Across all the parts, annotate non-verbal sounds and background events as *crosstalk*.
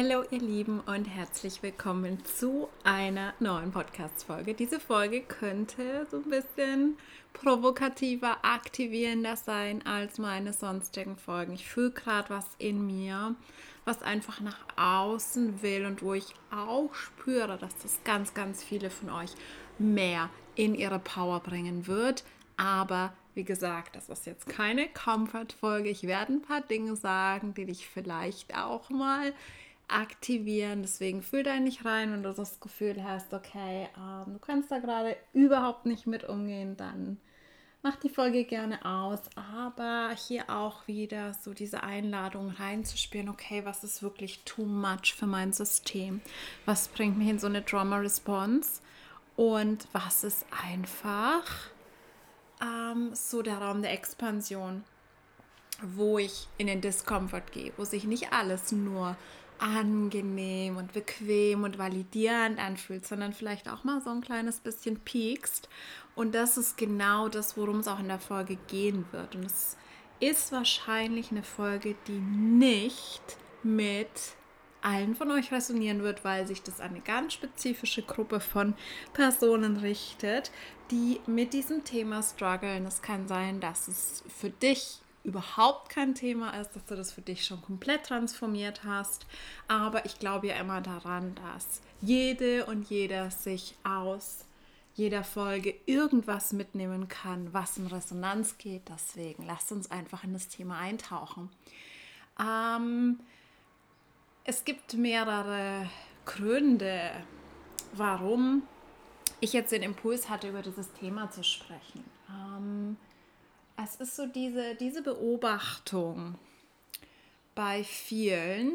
Hallo ihr Lieben und herzlich willkommen zu einer neuen Podcast-Folge. Diese Folge könnte so ein bisschen provokativer, aktivierender sein als meine sonstigen Folgen. Ich fühle gerade was in mir, was einfach nach außen will und wo ich auch spüre, dass das ganz, ganz viele von euch mehr in ihre Power bringen wird. Aber wie gesagt, das ist jetzt keine Comfort-Folge. Ich werde ein paar Dinge sagen, die dich vielleicht auch mal aktivieren. Deswegen fühl da nicht rein, wenn du das Gefühl hast, okay, ähm, du kannst da gerade überhaupt nicht mit umgehen, dann mach die Folge gerne aus. Aber hier auch wieder so diese Einladung reinzuspielen, okay, was ist wirklich too much für mein System? Was bringt mich in so eine Trauma-Response? Und was ist einfach ähm, so der Raum der Expansion? wo ich in den Discomfort gehe, wo sich nicht alles nur angenehm und bequem und validierend anfühlt, sondern vielleicht auch mal so ein kleines bisschen piekst. Und das ist genau das, worum es auch in der Folge gehen wird. Und es ist wahrscheinlich eine Folge, die nicht mit allen von euch resonieren wird, weil sich das an eine ganz spezifische Gruppe von Personen richtet, die mit diesem Thema strugglen. Es kann sein, dass es für dich überhaupt kein Thema ist, dass du das für dich schon komplett transformiert hast. Aber ich glaube ja immer daran, dass jede und jeder sich aus jeder Folge irgendwas mitnehmen kann, was in Resonanz geht. Deswegen lasst uns einfach in das Thema eintauchen. Ähm, es gibt mehrere Gründe, warum ich jetzt den Impuls hatte, über dieses Thema zu sprechen. Ähm, es ist so diese, diese Beobachtung bei vielen.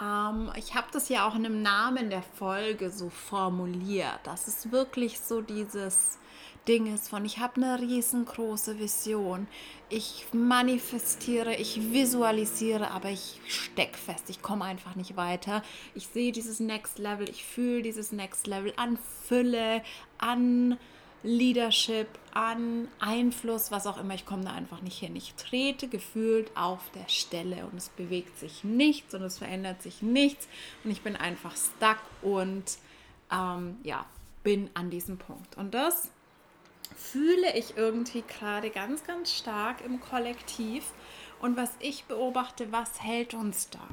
Ähm, ich habe das ja auch in einem Namen der Folge so formuliert. Das ist wirklich so dieses Ding ist von, ich habe eine riesengroße Vision. Ich manifestiere, ich visualisiere, aber ich stecke fest. Ich komme einfach nicht weiter. Ich sehe dieses Next Level, ich fühle dieses Next Level an Fülle, an Leadership, an Einfluss, was auch immer. Ich komme da einfach nicht hin. Ich trete gefühlt auf der Stelle und es bewegt sich nichts und es verändert sich nichts und ich bin einfach stuck und ähm, ja, bin an diesem Punkt. Und das fühle ich irgendwie gerade ganz, ganz stark im Kollektiv. Und was ich beobachte, was hält uns da?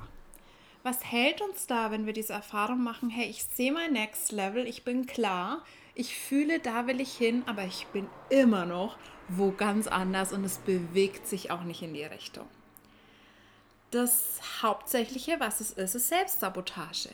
Was hält uns da, wenn wir diese Erfahrung machen? Hey, ich sehe mein Next Level, ich bin klar, ich fühle, da will ich hin, aber ich bin immer noch wo ganz anders und es bewegt sich auch nicht in die Richtung. Das Hauptsächliche, was es ist, ist Selbstsabotage.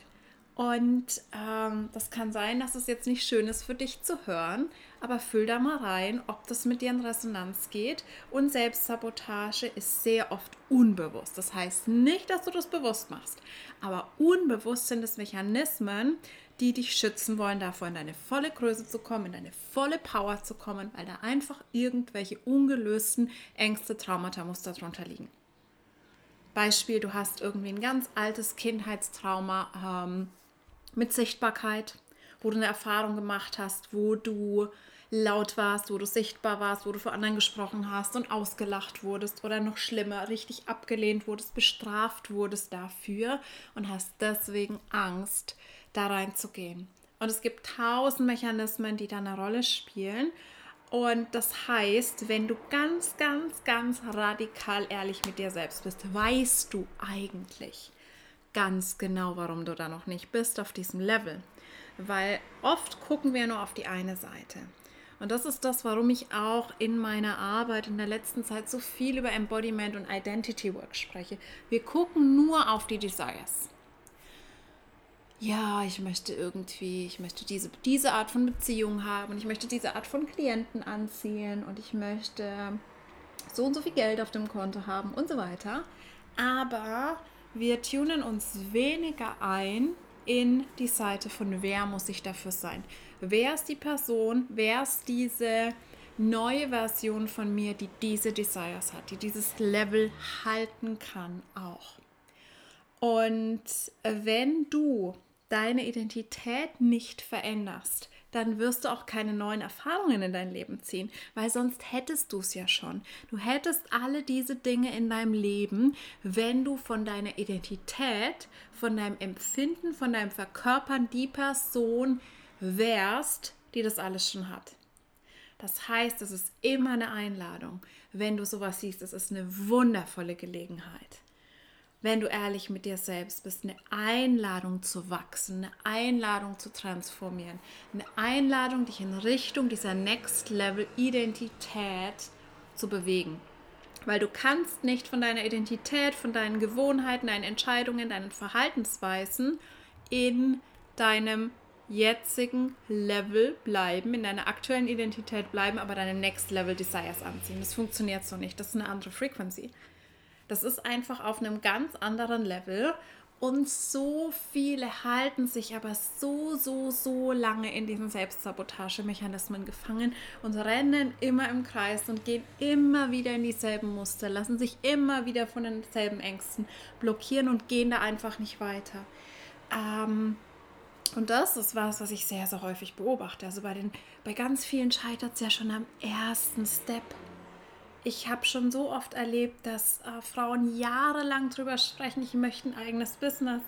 Und ähm, das kann sein, dass es jetzt nicht schön ist für dich zu hören, aber fühl da mal rein, ob das mit dir in Resonanz geht. Und Selbstsabotage ist sehr oft unbewusst. Das heißt nicht, dass du das bewusst machst, aber unbewusst sind es Mechanismen, die dich schützen wollen, davor in deine volle Größe zu kommen, in deine volle Power zu kommen, weil da einfach irgendwelche ungelösten Ängste, Traumata, Muster drunter liegen. Beispiel, du hast irgendwie ein ganz altes Kindheitstrauma ähm, mit Sichtbarkeit, wo du eine Erfahrung gemacht hast, wo du laut warst, wo du sichtbar warst, wo du vor anderen gesprochen hast und ausgelacht wurdest oder noch schlimmer, richtig abgelehnt wurdest, bestraft wurdest dafür und hast deswegen Angst, da reinzugehen. Und es gibt tausend Mechanismen, die da eine Rolle spielen. Und das heißt, wenn du ganz, ganz, ganz radikal ehrlich mit dir selbst bist, weißt du eigentlich ganz genau, warum du da noch nicht bist auf diesem Level. Weil oft gucken wir nur auf die eine Seite. Und das ist das, warum ich auch in meiner Arbeit in der letzten Zeit so viel über Embodiment und Identity Work spreche. Wir gucken nur auf die Desires ja, ich möchte irgendwie, ich möchte diese, diese Art von Beziehung haben, ich möchte diese Art von Klienten anziehen und ich möchte so und so viel Geld auf dem Konto haben und so weiter. Aber wir tunen uns weniger ein in die Seite von wer muss ich dafür sein. Wer ist die Person, wer ist diese neue Version von mir, die diese Desires hat, die dieses Level halten kann auch. Und wenn du deine Identität nicht veränderst, dann wirst du auch keine neuen Erfahrungen in dein Leben ziehen, weil sonst hättest du es ja schon. Du hättest alle diese Dinge in deinem Leben, wenn du von deiner Identität, von deinem Empfinden, von deinem Verkörpern die Person wärst, die das alles schon hat. Das heißt, es ist immer eine Einladung. Wenn du sowas siehst, es ist eine wundervolle Gelegenheit wenn du ehrlich mit dir selbst bist, eine Einladung zu wachsen, eine Einladung zu transformieren, eine Einladung, dich in Richtung dieser Next Level Identität zu bewegen. Weil du kannst nicht von deiner Identität, von deinen Gewohnheiten, deinen Entscheidungen, deinen Verhaltensweisen in deinem jetzigen Level bleiben, in deiner aktuellen Identität bleiben, aber deine Next Level Desires anziehen. Das funktioniert so nicht. Das ist eine andere Frequency. Das ist einfach auf einem ganz anderen Level. Und so viele halten sich aber so, so, so lange in diesen Selbstsabotagemechanismen gefangen und rennen immer im Kreis und gehen immer wieder in dieselben Muster, lassen sich immer wieder von denselben Ängsten blockieren und gehen da einfach nicht weiter. Ähm, und das ist was, was ich sehr, sehr häufig beobachte. Also bei, den, bei ganz vielen scheitert es ja schon am ersten Step ich habe schon so oft erlebt, dass äh, Frauen jahrelang drüber sprechen, ich möchte ein eigenes Business.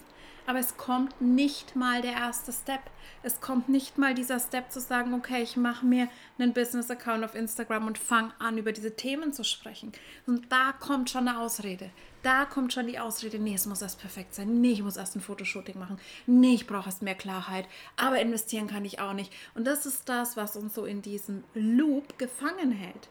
Aber es kommt nicht mal der erste Step. Es kommt nicht mal dieser Step zu sagen, okay, ich mache mir einen Business-Account auf Instagram und fange an, über diese Themen zu sprechen. Und da kommt schon eine Ausrede. Da kommt schon die Ausrede, nee, es muss erst perfekt sein. Nee, ich muss erst ein Fotoshooting machen. Nee, ich brauche erst mehr Klarheit. Aber investieren kann ich auch nicht. Und das ist das, was uns so in diesem Loop gefangen hält.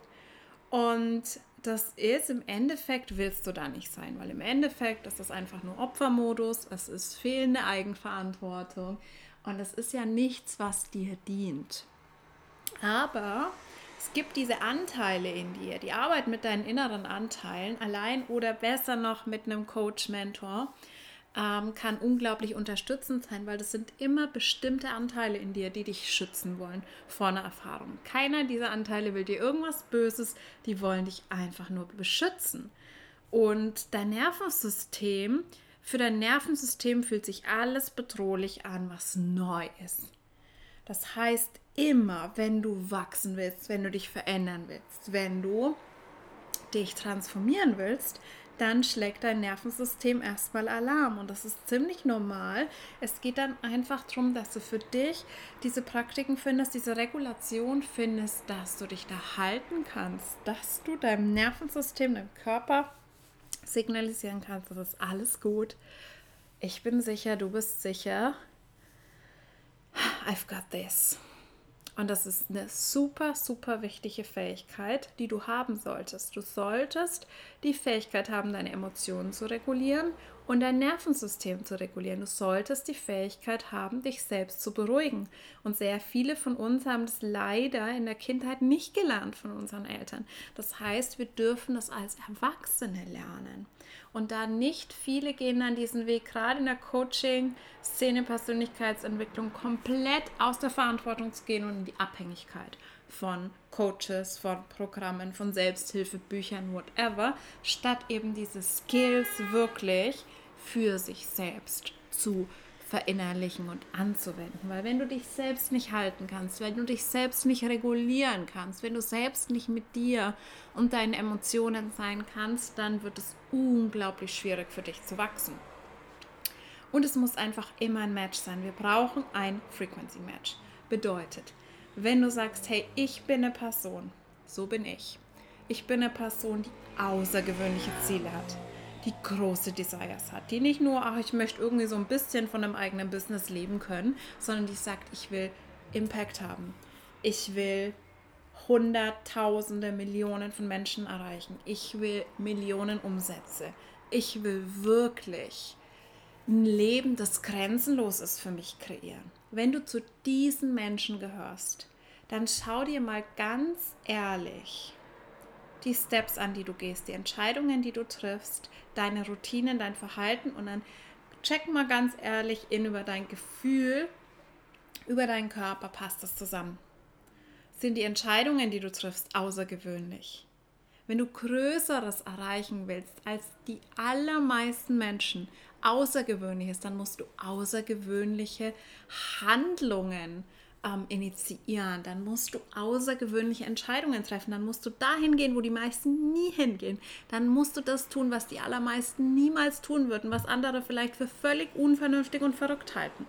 Und das ist im Endeffekt willst du da nicht sein, weil im Endeffekt ist das einfach nur Opfermodus, es ist fehlende Eigenverantwortung und es ist ja nichts, was dir dient. Aber es gibt diese Anteile in dir, die Arbeit mit deinen inneren Anteilen, allein oder besser noch mit einem Coach, Mentor, ähm, kann unglaublich unterstützend sein, weil das sind immer bestimmte Anteile in dir, die dich schützen wollen vor einer Erfahrung. Keiner dieser Anteile will dir irgendwas Böses, die wollen dich einfach nur beschützen. Und dein Nervensystem, für dein Nervensystem fühlt sich alles bedrohlich an, was neu ist. Das heißt, immer, wenn du wachsen willst, wenn du dich verändern willst, wenn du dich transformieren willst, dann schlägt dein Nervensystem erstmal Alarm und das ist ziemlich normal. Es geht dann einfach darum, dass du für dich diese Praktiken findest, diese Regulation findest, dass du dich da halten kannst, dass du deinem Nervensystem, deinem Körper signalisieren kannst, das ist alles gut. Ich bin sicher, du bist sicher. I've got this. Und das ist eine super, super wichtige Fähigkeit, die du haben solltest. Du solltest die Fähigkeit haben, deine Emotionen zu regulieren und dein Nervensystem zu regulieren. Du solltest die Fähigkeit haben, dich selbst zu beruhigen. Und sehr viele von uns haben das leider in der Kindheit nicht gelernt von unseren Eltern. Das heißt, wir dürfen das als Erwachsene lernen. Und da nicht viele gehen dann diesen Weg, gerade in der Coaching-Szene, Persönlichkeitsentwicklung, komplett aus der Verantwortung zu gehen und in die Abhängigkeit von Coaches, von Programmen, von Selbsthilfebüchern, whatever, statt eben diese Skills wirklich für sich selbst zu verinnerlichen und anzuwenden. Weil wenn du dich selbst nicht halten kannst, wenn du dich selbst nicht regulieren kannst, wenn du selbst nicht mit dir und deinen Emotionen sein kannst, dann wird es unglaublich schwierig für dich zu wachsen. Und es muss einfach immer ein Match sein. Wir brauchen ein Frequency Match. Bedeutet, wenn du sagst, hey, ich bin eine Person, so bin ich. Ich bin eine Person, die außergewöhnliche Ziele hat, die große Desires hat, die nicht nur, ach, ich möchte irgendwie so ein bisschen von einem eigenen Business leben können, sondern die sagt, ich will Impact haben. Ich will Hunderttausende, Millionen von Menschen erreichen. Ich will Millionen Umsätze. Ich will wirklich ein Leben, das grenzenlos ist für mich kreieren. Wenn du zu diesen Menschen gehörst, dann schau dir mal ganz ehrlich die Steps an, die du gehst, die Entscheidungen, die du triffst, deine Routinen, dein Verhalten und dann check mal ganz ehrlich in über dein Gefühl, über deinen Körper, passt das zusammen? Sind die Entscheidungen, die du triffst, außergewöhnlich? Wenn du Größeres erreichen willst als die allermeisten Menschen, Außergewöhnliches, dann musst du außergewöhnliche Handlungen ähm, initiieren, dann musst du außergewöhnliche Entscheidungen treffen, dann musst du dahin gehen, wo die meisten nie hingehen, dann musst du das tun, was die allermeisten niemals tun würden, was andere vielleicht für völlig unvernünftig und verrückt halten.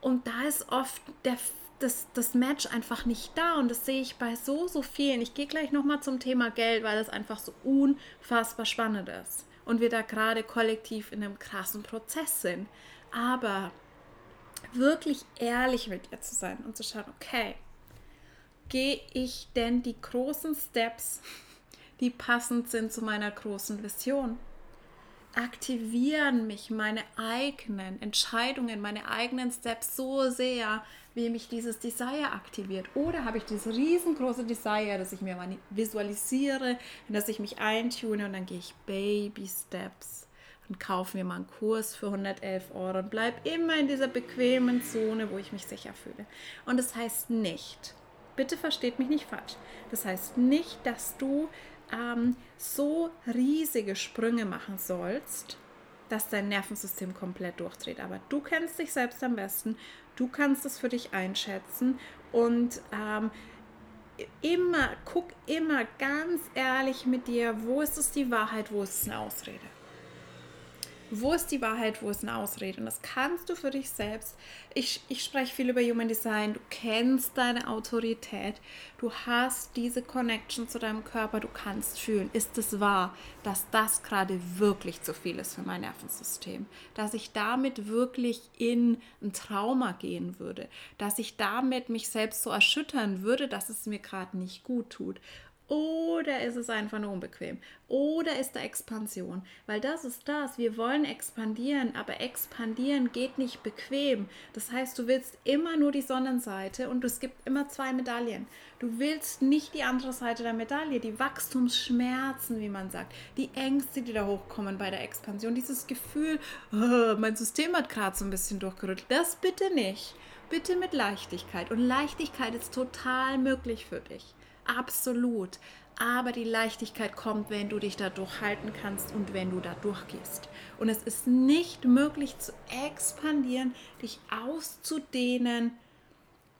Und da ist oft der, das, das Match einfach nicht da. Und das sehe ich bei so, so vielen. Ich gehe gleich nochmal zum Thema Geld, weil das einfach so unfassbar spannend ist und wir da gerade kollektiv in einem krassen Prozess sind. Aber wirklich ehrlich mit ihr zu sein und zu schauen, okay, gehe ich denn die großen Steps, die passend sind zu meiner großen Vision? Aktivieren mich meine eigenen Entscheidungen, meine eigenen Steps so sehr, wie mich dieses Desire aktiviert? Oder habe ich dieses riesengroße Desire, dass ich mir visualisiere, dass ich mich eintune und dann gehe ich Baby Steps und kaufe mir mal einen Kurs für 111 Euro und bleibe immer in dieser bequemen Zone, wo ich mich sicher fühle. Und das heißt nicht, bitte versteht mich nicht falsch, das heißt nicht, dass du ähm, so riesige Sprünge machen sollst, dass dein Nervensystem komplett durchdreht. Aber du kennst dich selbst am besten, du kannst es für dich einschätzen und ähm, immer, guck immer ganz ehrlich mit dir, wo ist es die Wahrheit, wo ist es eine Ausrede. Wo ist die Wahrheit, wo ist eine Ausrede? Und das kannst du für dich selbst. Ich, ich spreche viel über Human Design. Du kennst deine Autorität. Du hast diese Connection zu deinem Körper. Du kannst fühlen, ist es wahr, dass das gerade wirklich zu viel ist für mein Nervensystem? Dass ich damit wirklich in ein Trauma gehen würde? Dass ich damit mich selbst so erschüttern würde, dass es mir gerade nicht gut tut? Oder ist es einfach nur unbequem? Oder ist da Expansion? Weil das ist das. Wir wollen expandieren, aber expandieren geht nicht bequem. Das heißt, du willst immer nur die Sonnenseite und es gibt immer zwei Medaillen. Du willst nicht die andere Seite der Medaille, die Wachstumsschmerzen, wie man sagt, die Ängste, die da hochkommen bei der Expansion, dieses Gefühl, oh, mein System hat gerade so ein bisschen durchgerüttelt. Das bitte nicht. Bitte mit Leichtigkeit. Und Leichtigkeit ist total möglich für dich absolut. Aber die Leichtigkeit kommt, wenn du dich da durchhalten kannst und wenn du da durchgehst. Und es ist nicht möglich zu expandieren, dich auszudehnen,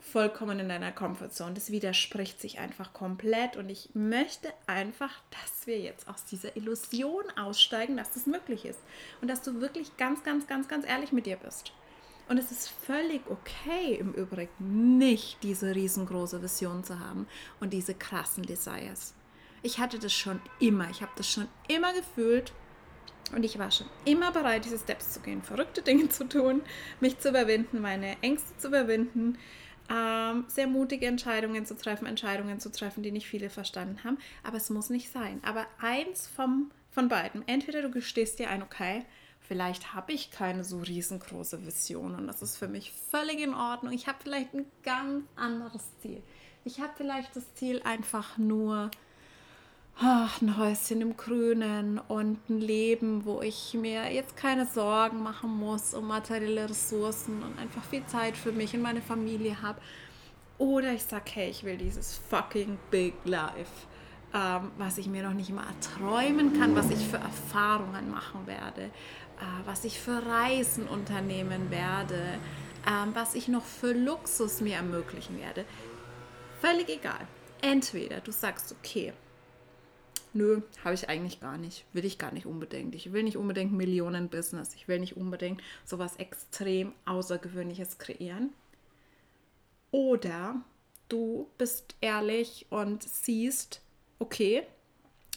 vollkommen in deiner Komfortzone. Das widerspricht sich einfach komplett. Und ich möchte einfach, dass wir jetzt aus dieser Illusion aussteigen, dass das möglich ist. Und dass du wirklich ganz, ganz, ganz, ganz ehrlich mit dir bist. Und es ist völlig okay im Übrigen, nicht diese riesengroße Vision zu haben und diese krassen Desires. Ich hatte das schon immer, ich habe das schon immer gefühlt und ich war schon immer bereit, diese Steps zu gehen, verrückte Dinge zu tun, mich zu überwinden, meine Ängste zu überwinden, ähm, sehr mutige Entscheidungen zu treffen, Entscheidungen zu treffen, die nicht viele verstanden haben. Aber es muss nicht sein. Aber eins vom, von beiden, entweder du gestehst dir ein, okay, Vielleicht habe ich keine so riesengroße Vision und das ist für mich völlig in Ordnung. Ich habe vielleicht ein ganz anderes Ziel. Ich habe vielleicht das Ziel einfach nur ach, ein Häuschen im Grünen und ein Leben, wo ich mir jetzt keine Sorgen machen muss um materielle Ressourcen und einfach viel Zeit für mich und meine Familie habe. Oder ich sage, hey, ich will dieses fucking Big Life, ähm, was ich mir noch nicht mal erträumen kann, was ich für Erfahrungen machen werde, was ich für Reisen unternehmen werde, ähm, was ich noch für Luxus mir ermöglichen werde. Völlig egal. Entweder du sagst, okay, nö, habe ich eigentlich gar nicht, will ich gar nicht unbedingt. Ich will nicht unbedingt Millionen-Business, ich will nicht unbedingt sowas extrem Außergewöhnliches kreieren. Oder du bist ehrlich und siehst, okay,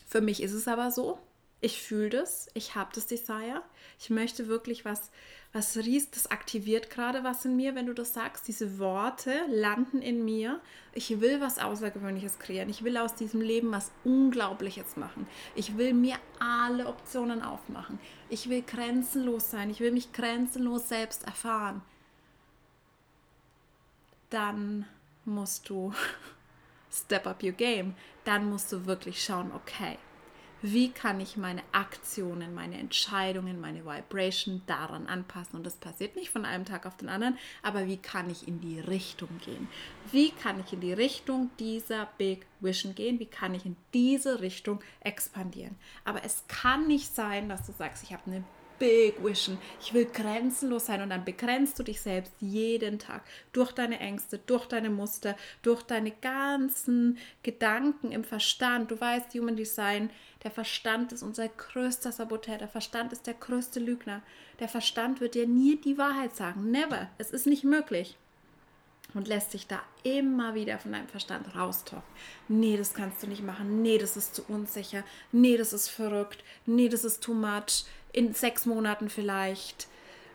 für mich ist es aber so, ich fühle das, ich habe das Desire, ich möchte wirklich was, was riest, das aktiviert gerade was in mir, wenn du das sagst. Diese Worte landen in mir. Ich will was Außergewöhnliches kreieren. Ich will aus diesem Leben was Unglaubliches machen. Ich will mir alle Optionen aufmachen. Ich will grenzenlos sein. Ich will mich grenzenlos selbst erfahren. Dann musst du *laughs* step up your game. Dann musst du wirklich schauen, okay, wie kann ich meine Aktionen, meine Entscheidungen, meine Vibration daran anpassen. Und das passiert nicht von einem Tag auf den anderen, aber wie kann ich in die Richtung gehen? Wie kann ich in die Richtung dieser Big Vision gehen? Wie kann ich in diese Richtung expandieren? Aber es kann nicht sein, dass du sagst, ich habe eine big vision. Ich will grenzenlos sein. Und dann begrenzt du dich selbst jeden Tag durch deine Ängste, durch deine Muster, durch deine ganzen Gedanken im Verstand. Du weißt, Human Design, der Verstand ist unser größter Saboteur. Der Verstand ist der größte Lügner. Der Verstand wird dir nie die Wahrheit sagen. Never. Es ist nicht möglich und lässt sich da immer wieder von deinem Verstand raustalken. Nee, das kannst du nicht machen. Nee, das ist zu unsicher. Nee, das ist verrückt. Nee, das ist too much. In sechs Monaten vielleicht.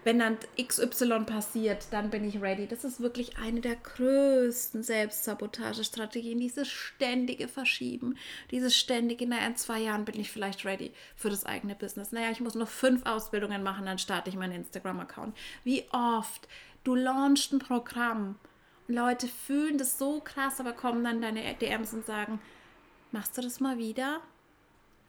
Wenn dann XY passiert, dann bin ich ready. Das ist wirklich eine der größten Selbstsabotagestrategien. Dieses ständige Verschieben, dieses ständige, naja, in zwei Jahren bin ich vielleicht ready für das eigene Business. Naja, ich muss noch fünf Ausbildungen machen, dann starte ich meinen Instagram-Account. Wie oft du launchst ein Programm Leute fühlen das so krass, aber kommen dann deine DMs und sagen, machst du das mal wieder?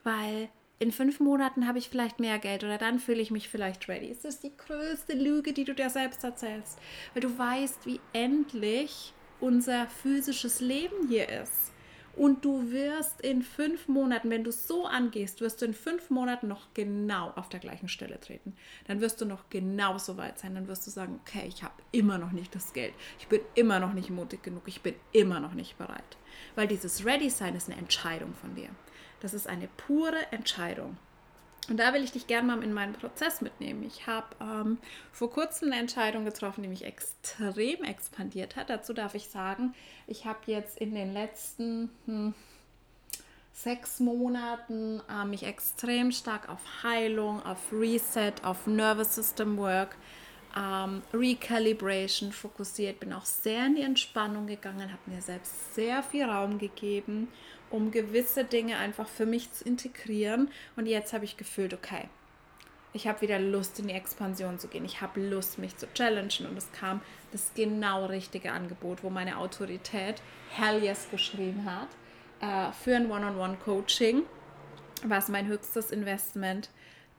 Weil in fünf Monaten habe ich vielleicht mehr Geld oder dann fühle ich mich vielleicht ready. Es ist die größte Lüge, die du dir selbst erzählst, weil du weißt, wie endlich unser physisches Leben hier ist. Und du wirst in fünf Monaten, wenn du so angehst, wirst du in fünf Monaten noch genau auf der gleichen Stelle treten. Dann wirst du noch genauso weit sein. Dann wirst du sagen, okay, ich habe immer noch nicht das Geld. Ich bin immer noch nicht mutig genug. Ich bin immer noch nicht bereit. Weil dieses Ready-Sein ist eine Entscheidung von dir. Das ist eine pure Entscheidung. Und da will ich dich gerne mal in meinen Prozess mitnehmen. Ich habe ähm, vor kurzem eine Entscheidung getroffen, die mich extrem expandiert hat. Dazu darf ich sagen, ich habe jetzt in den letzten hm, sechs Monaten äh, mich extrem stark auf Heilung, auf Reset, auf Nervous System Work, ähm, Recalibration fokussiert. Bin auch sehr in die Entspannung gegangen, habe mir selbst sehr viel Raum gegeben um gewisse Dinge einfach für mich zu integrieren. Und jetzt habe ich gefühlt, okay, ich habe wieder Lust, in die Expansion zu gehen. Ich habe Lust, mich zu challengen. Und es kam das genau richtige Angebot, wo meine Autorität Hell Yes geschrieben hat äh, für ein One-on-One-Coaching, was mein höchstes Investment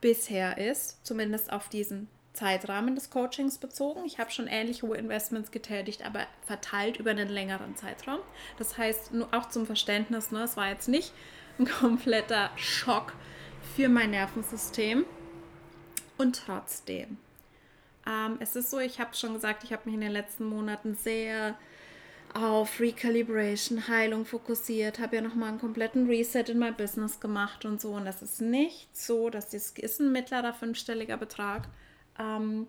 bisher ist, zumindest auf diesen Zeitrahmen des Coachings bezogen. Ich habe schon ähnlich hohe Investments getätigt, aber verteilt über einen längeren Zeitraum. Das heißt, nur auch zum Verständnis, ne, es war jetzt nicht ein *laughs* kompletter Schock für mein Nervensystem. Und trotzdem, ähm, es ist so, ich habe schon gesagt, ich habe mich in den letzten Monaten sehr auf Recalibration, Heilung fokussiert, habe ja nochmal einen kompletten Reset in mein Business gemacht und so. Und das ist nicht so, dass das ist ein mittlerer fünfstelliger Betrag ähm,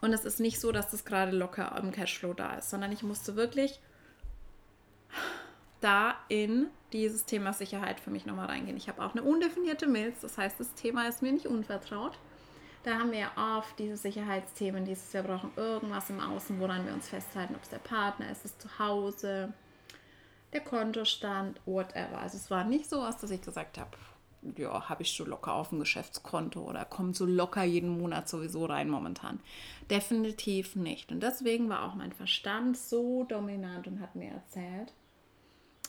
und es ist nicht so, dass das gerade locker im Cashflow da ist, sondern ich musste wirklich da in dieses Thema Sicherheit für mich nochmal reingehen. Ich habe auch eine undefinierte Milz, das heißt, das Thema ist mir nicht unvertraut. Da haben wir ja oft diese Sicherheitsthemen, dieses, wir brauchen irgendwas im Außen, woran wir uns festhalten, ob es der Partner ist, das Zuhause, der Kontostand, whatever. Also es war nicht so, dass ich gesagt habe, ja, habe ich so locker auf dem Geschäftskonto oder kommt so locker jeden Monat sowieso rein momentan. Definitiv nicht. Und deswegen war auch mein Verstand so dominant und hat mir erzählt,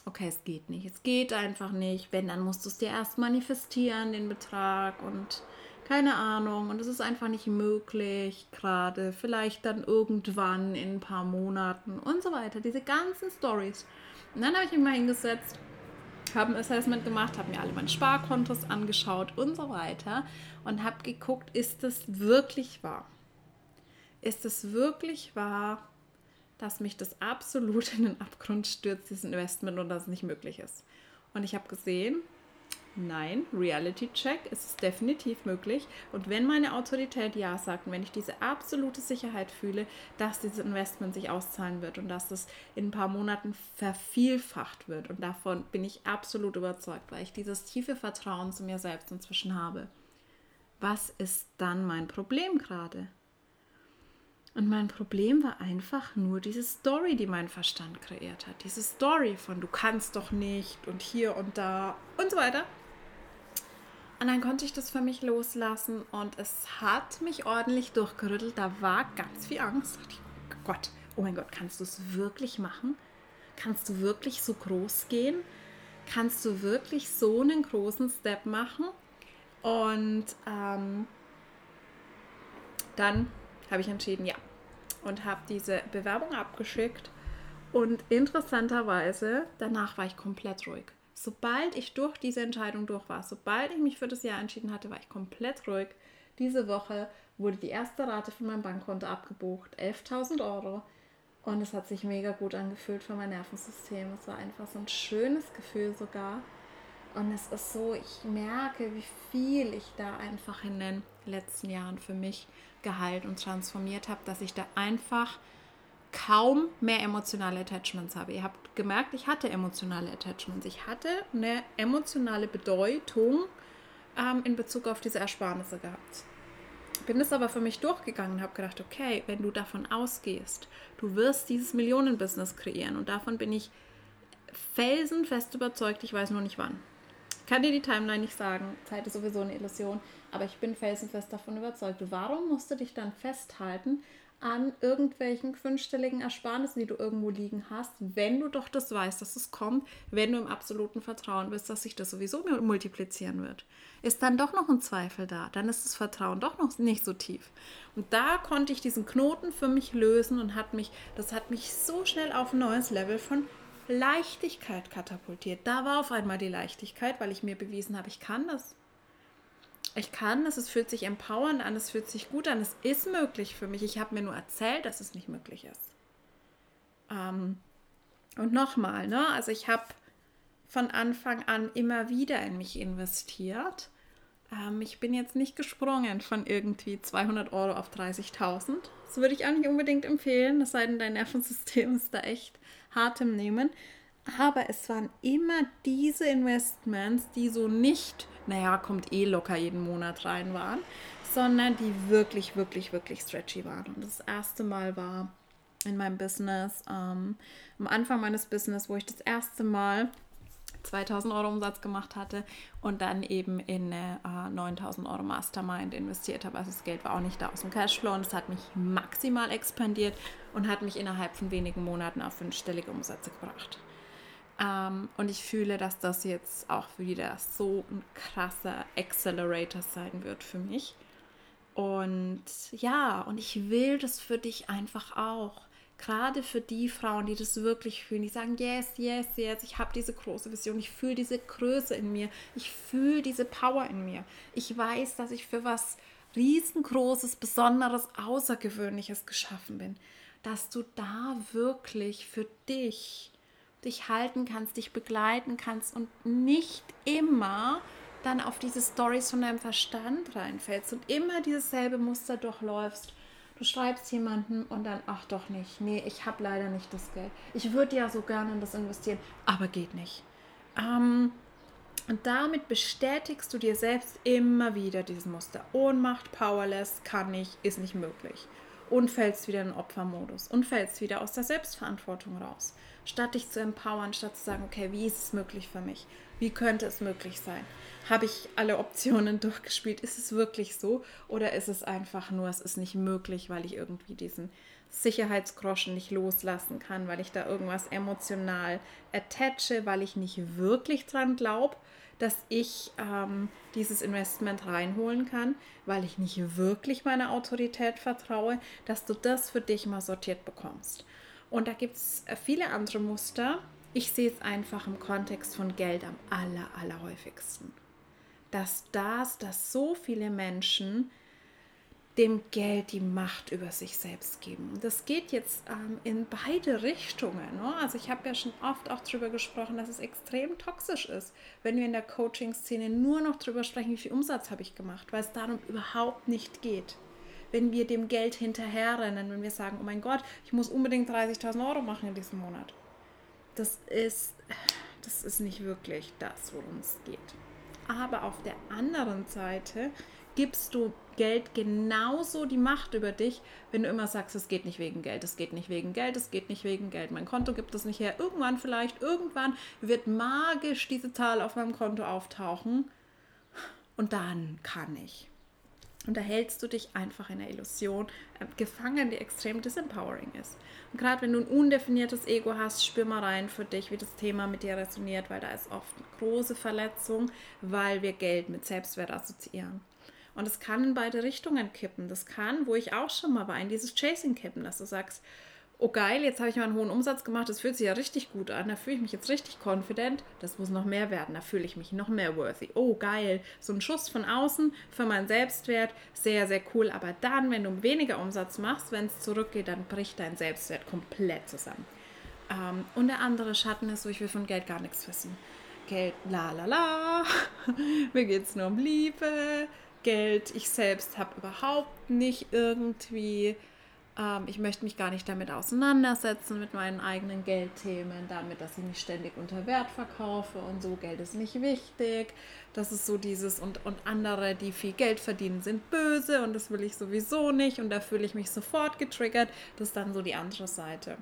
okay, es geht nicht. Es geht einfach nicht. Wenn, dann musst du es dir erst manifestieren, den Betrag und keine Ahnung. Und es ist einfach nicht möglich, gerade vielleicht dann irgendwann in ein paar Monaten und so weiter. Diese ganzen Stories. Und dann habe ich mich mal hingesetzt habe ein Assessment gemacht, habe mir alle meine Sparkontos angeschaut und so weiter und habe geguckt, ist das wirklich wahr? Ist es wirklich wahr, dass mich das absolut *laughs* in den Abgrund stürzt, dieses Investment und dass es nicht möglich ist? Und ich habe gesehen, Nein, Reality Check ist es definitiv möglich. Und wenn meine Autorität Ja sagt und wenn ich diese absolute Sicherheit fühle, dass dieses Investment sich auszahlen wird und dass es in ein paar Monaten vervielfacht wird, und davon bin ich absolut überzeugt, weil ich dieses tiefe Vertrauen zu mir selbst inzwischen habe. Was ist dann mein Problem gerade? Und mein Problem war einfach nur diese Story, die mein Verstand kreiert hat. Diese Story von du kannst doch nicht und hier und da und so weiter. Und dann konnte ich das für mich loslassen und es hat mich ordentlich durchgerüttelt. Da war ganz viel Angst. Ich, oh Gott, oh mein Gott, kannst du es wirklich machen? Kannst du wirklich so groß gehen? Kannst du wirklich so einen großen Step machen? Und ähm, dann habe ich entschieden, ja. Und habe diese Bewerbung abgeschickt. Und interessanterweise, danach war ich komplett ruhig Sobald ich durch diese Entscheidung durch war, sobald ich mich für das Jahr entschieden hatte, war ich komplett ruhig. Diese Woche wurde die erste Rate von meinem Bankkonto abgebucht, 11.000 Euro. Und es hat sich mega gut angefühlt für mein Nervensystem. Es war einfach so ein schönes Gefühl sogar. Und es ist so, ich merke, wie viel ich da einfach in den letzten Jahren für mich geheilt und transformiert habe, dass ich da einfach kaum mehr emotionale Attachments habe. Ihr habt gemerkt, ich hatte emotionale Attachments. Ich hatte eine emotionale Bedeutung ähm, in Bezug auf diese Ersparnisse gehabt. Bin es aber für mich durchgegangen und habe gedacht, okay, wenn du davon ausgehst, du wirst dieses Millionenbusiness kreieren und davon bin ich felsenfest überzeugt, ich weiß nur nicht wann. Kann dir die Timeline nicht sagen, Zeit ist sowieso eine Illusion, aber ich bin felsenfest davon überzeugt. Warum musst du dich dann festhalten an irgendwelchen fünfstelligen Ersparnissen, die du irgendwo liegen hast, wenn du doch das weißt, dass es kommt, wenn du im absoluten Vertrauen bist, dass sich das sowieso multiplizieren wird. Ist dann doch noch ein Zweifel da, dann ist das Vertrauen doch noch nicht so tief. Und da konnte ich diesen Knoten für mich lösen und hat mich, das hat mich so schnell auf ein neues Level von Leichtigkeit katapultiert. Da war auf einmal die Leichtigkeit, weil ich mir bewiesen habe, ich kann das ich kann es, es fühlt sich empowernd an, es fühlt sich gut an, es ist möglich für mich. Ich habe mir nur erzählt, dass es nicht möglich ist. Ähm, und nochmal, ne? also ich habe von Anfang an immer wieder in mich investiert. Ähm, ich bin jetzt nicht gesprungen von irgendwie 200 Euro auf 30.000. Das würde ich auch nicht unbedingt empfehlen, es sei denn, dein Nervensystem ist da echt hart im Nehmen. Aber es waren immer diese Investments, die so nicht naja, kommt eh locker jeden Monat rein waren, sondern die wirklich, wirklich, wirklich stretchy waren. Und das erste Mal war in meinem Business, ähm, am Anfang meines Business, wo ich das erste Mal 2000 Euro Umsatz gemacht hatte und dann eben in eine äh, 9000 Euro Mastermind investiert habe. Also das Geld war auch nicht da aus dem Cashflow und es hat mich maximal expandiert und hat mich innerhalb von wenigen Monaten auf fünfstellige Umsätze gebracht. Ähm, und ich fühle, dass das jetzt auch wieder so ein krasser Accelerator sein wird für mich. Und ja, und ich will das für dich einfach auch. Gerade für die Frauen, die das wirklich fühlen, die sagen, yes, yes, yes, ich habe diese große Vision, ich fühle diese Größe in mir, ich fühle diese Power in mir. Ich weiß, dass ich für was riesengroßes, besonderes, außergewöhnliches geschaffen bin. Dass du da wirklich für dich dich halten kannst, dich begleiten kannst und nicht immer dann auf diese Stories von deinem Verstand reinfällst und immer dieses selbe Muster durchläufst. Du schreibst jemanden und dann, ach doch nicht, nee, ich habe leider nicht das Geld. Ich würde ja so gerne in das investieren, aber geht nicht. Ähm, und damit bestätigst du dir selbst immer wieder dieses Muster. Ohnmacht, powerless, kann nicht, ist nicht möglich. Und fällst wieder in den Opfermodus und fällst wieder aus der Selbstverantwortung raus statt dich zu empowern, statt zu sagen, okay, wie ist es möglich für mich? Wie könnte es möglich sein? Habe ich alle Optionen *laughs* durchgespielt? Ist es wirklich so? Oder ist es einfach nur, es ist nicht möglich, weil ich irgendwie diesen Sicherheitsgroschen nicht loslassen kann, weil ich da irgendwas emotional attache, weil ich nicht wirklich dran glaube, dass ich ähm, dieses Investment reinholen kann, weil ich nicht wirklich meiner Autorität vertraue, dass du das für dich mal sortiert bekommst. Und da gibt es äh, viele andere Muster. Ich sehe es einfach im Kontext von Geld am aller, allerhäufigsten. Dass das, dass so viele Menschen dem Geld die Macht über sich selbst geben. Und das geht jetzt ähm, in beide Richtungen. Ne? Also ich habe ja schon oft auch darüber gesprochen, dass es extrem toxisch ist, wenn wir in der Coaching-Szene nur noch darüber sprechen, wie viel Umsatz habe ich gemacht, weil es darum überhaupt nicht geht wenn wir dem Geld hinterherrennen, wenn wir sagen, oh mein Gott, ich muss unbedingt 30.000 Euro machen in diesem Monat. Das ist, das ist nicht wirklich das, worum es geht. Aber auf der anderen Seite gibst du Geld genauso die Macht über dich, wenn du immer sagst, es geht nicht wegen Geld, es geht nicht wegen Geld, es geht nicht wegen Geld. Mein Konto gibt es nicht her. Irgendwann vielleicht, irgendwann wird magisch diese Zahl auf meinem Konto auftauchen und dann kann ich. Und da hältst du dich einfach in der Illusion äh, gefangen, die extrem disempowering ist. Und gerade wenn du ein undefiniertes Ego hast, spür mal rein für dich, wie das Thema mit dir resoniert, weil da ist oft eine große Verletzung, weil wir Geld mit Selbstwert assoziieren. Und es kann in beide Richtungen kippen. Das kann, wo ich auch schon mal war, in dieses Chasing kippen, dass du sagst, oh geil, jetzt habe ich mal einen hohen Umsatz gemacht, das fühlt sich ja richtig gut an, da fühle ich mich jetzt richtig confident, das muss noch mehr werden, da fühle ich mich noch mehr worthy. Oh geil, so ein Schuss von außen für meinen Selbstwert, sehr, sehr cool. Aber dann, wenn du weniger Umsatz machst, wenn es zurückgeht, dann bricht dein Selbstwert komplett zusammen. Ähm, und der andere Schatten ist so, ich will von Geld gar nichts wissen. Geld, la la la, *laughs* mir geht es nur um Liebe, Geld, ich selbst habe überhaupt nicht irgendwie ähm, ich möchte mich gar nicht damit auseinandersetzen, mit meinen eigenen Geldthemen, damit, dass ich mich ständig unter Wert verkaufe und so. Geld ist nicht wichtig. Das ist so dieses und, und andere, die viel Geld verdienen, sind böse und das will ich sowieso nicht und da fühle ich mich sofort getriggert. Das ist dann so die andere Seite.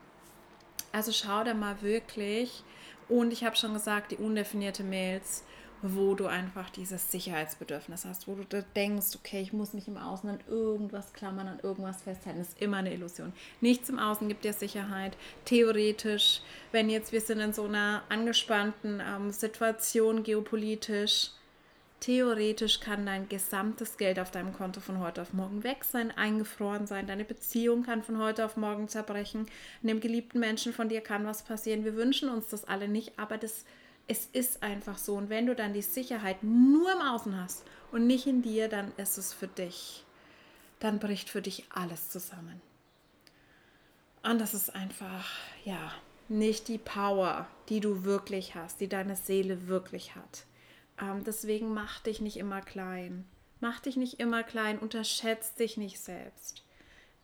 Also schau da mal wirklich. Und ich habe schon gesagt, die undefinierte Mails wo du einfach dieses Sicherheitsbedürfnis hast, wo du denkst, okay, ich muss mich im Außen an irgendwas klammern, an irgendwas festhalten, das ist immer eine Illusion. Nichts im Außen gibt dir Sicherheit. Theoretisch, wenn jetzt wir sind in so einer angespannten ähm, Situation geopolitisch, theoretisch kann dein gesamtes Geld auf deinem Konto von heute auf morgen weg sein, eingefroren sein, deine Beziehung kann von heute auf morgen zerbrechen, einem geliebten Menschen von dir kann was passieren. Wir wünschen uns das alle nicht, aber das es ist einfach so. Und wenn du dann die Sicherheit nur im Außen hast und nicht in dir, dann ist es für dich. Dann bricht für dich alles zusammen. Und das ist einfach, ja, nicht die Power, die du wirklich hast, die deine Seele wirklich hat. Ähm, deswegen mach dich nicht immer klein. Mach dich nicht immer klein, unterschätzt dich nicht selbst.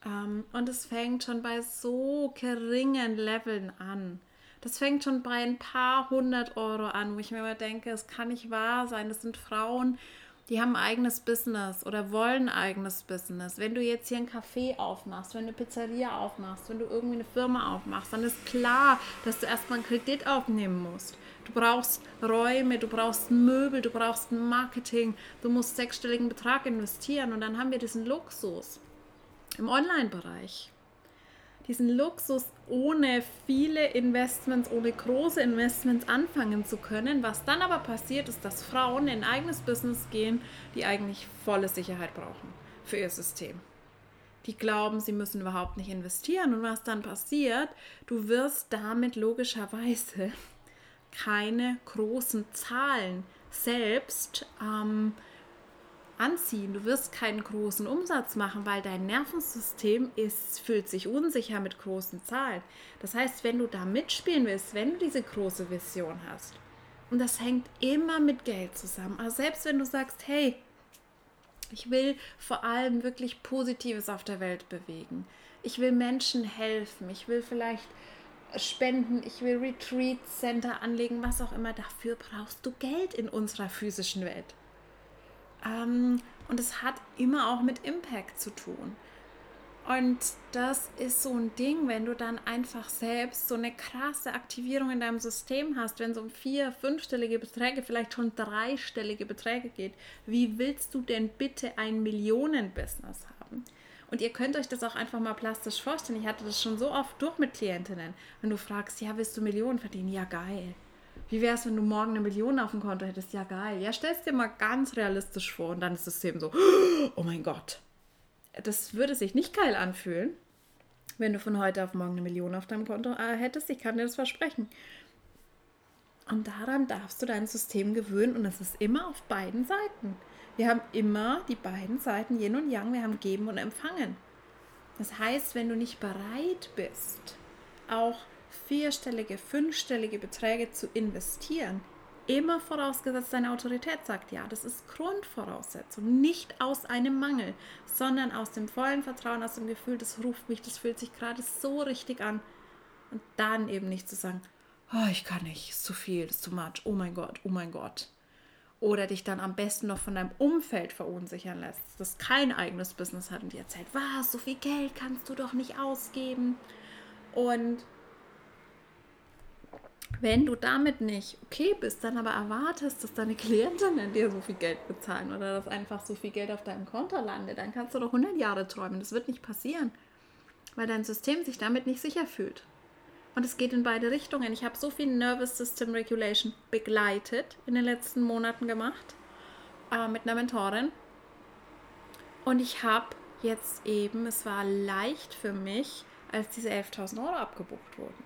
Ähm, und es fängt schon bei so geringen Leveln an. Das fängt schon bei ein paar hundert Euro an, wo ich mir immer denke, es kann nicht wahr sein. Das sind Frauen, die haben eigenes Business oder wollen eigenes Business. Wenn du jetzt hier ein Café aufmachst, wenn du eine Pizzeria aufmachst, wenn du irgendwie eine Firma aufmachst, dann ist klar, dass du erstmal einen Kredit aufnehmen musst. Du brauchst Räume, du brauchst Möbel, du brauchst Marketing, du musst sechsstelligen Betrag investieren und dann haben wir diesen Luxus im Online-Bereich diesen Luxus ohne viele Investments, ohne große Investments anfangen zu können. Was dann aber passiert, ist, dass Frauen in ein eigenes Business gehen, die eigentlich volle Sicherheit brauchen für ihr System. Die glauben, sie müssen überhaupt nicht investieren. Und was dann passiert, du wirst damit logischerweise *laughs* keine großen Zahlen selbst ähm, anziehen. Du wirst keinen großen Umsatz machen, weil dein Nervensystem ist, fühlt sich unsicher mit großen Zahlen. Das heißt, wenn du da mitspielen willst, wenn du diese große Vision hast, und das hängt immer mit Geld zusammen. Also selbst wenn du sagst, hey, ich will vor allem wirklich Positives auf der Welt bewegen. Ich will Menschen helfen. Ich will vielleicht spenden. Ich will Retreat Center anlegen, was auch immer. Dafür brauchst du Geld in unserer physischen Welt. Ähm, und es hat immer auch mit Impact zu tun. Und das ist so ein Ding, wenn du dann einfach selbst so eine krasse Aktivierung in deinem System hast, wenn es um vier, fünfstellige Beträge, vielleicht schon dreistellige Beträge geht, wie willst du denn bitte ein Millionen-Business haben? Und ihr könnt euch das auch einfach mal plastisch vorstellen. Ich hatte das schon so oft durch mit Klientinnen. Wenn du fragst, ja, willst du Millionen verdienen? Ja, geil. Wie wäre es, wenn du morgen eine Million auf dem Konto hättest? Ja, geil. Ja, stell es dir mal ganz realistisch vor und dann ist das System so, *gasps* oh mein Gott. Das würde sich nicht geil anfühlen, wenn du von heute auf morgen eine Million auf deinem Konto äh, hättest. Ich kann dir das versprechen. Und daran darfst du dein System gewöhnen und es ist immer auf beiden Seiten. Wir haben immer die beiden Seiten, Yin und Yang, wir haben Geben und Empfangen. Das heißt, wenn du nicht bereit bist, auch vierstellige, fünfstellige Beträge zu investieren, immer vorausgesetzt deine Autorität sagt ja. Das ist Grundvoraussetzung, nicht aus einem Mangel, sondern aus dem vollen Vertrauen, aus dem Gefühl, das ruft mich, das fühlt sich gerade so richtig an. Und dann eben nicht zu sagen, oh, ich kann nicht, ist zu viel, ist zu much, oh mein Gott, oh mein Gott. Oder dich dann am besten noch von deinem Umfeld verunsichern lässt, das kein eigenes Business hat und dir erzählt, was, so viel Geld kannst du doch nicht ausgeben. Und wenn du damit nicht okay bist, dann aber erwartest, dass deine Klientinnen dir so viel Geld bezahlen oder dass einfach so viel Geld auf deinem Konto landet, dann kannst du doch 100 Jahre träumen. Das wird nicht passieren, weil dein System sich damit nicht sicher fühlt. Und es geht in beide Richtungen. Ich habe so viel Nervous System Regulation begleitet in den letzten Monaten gemacht äh, mit einer Mentorin. Und ich habe jetzt eben, es war leicht für mich, als diese 11.000 Euro abgebucht wurden.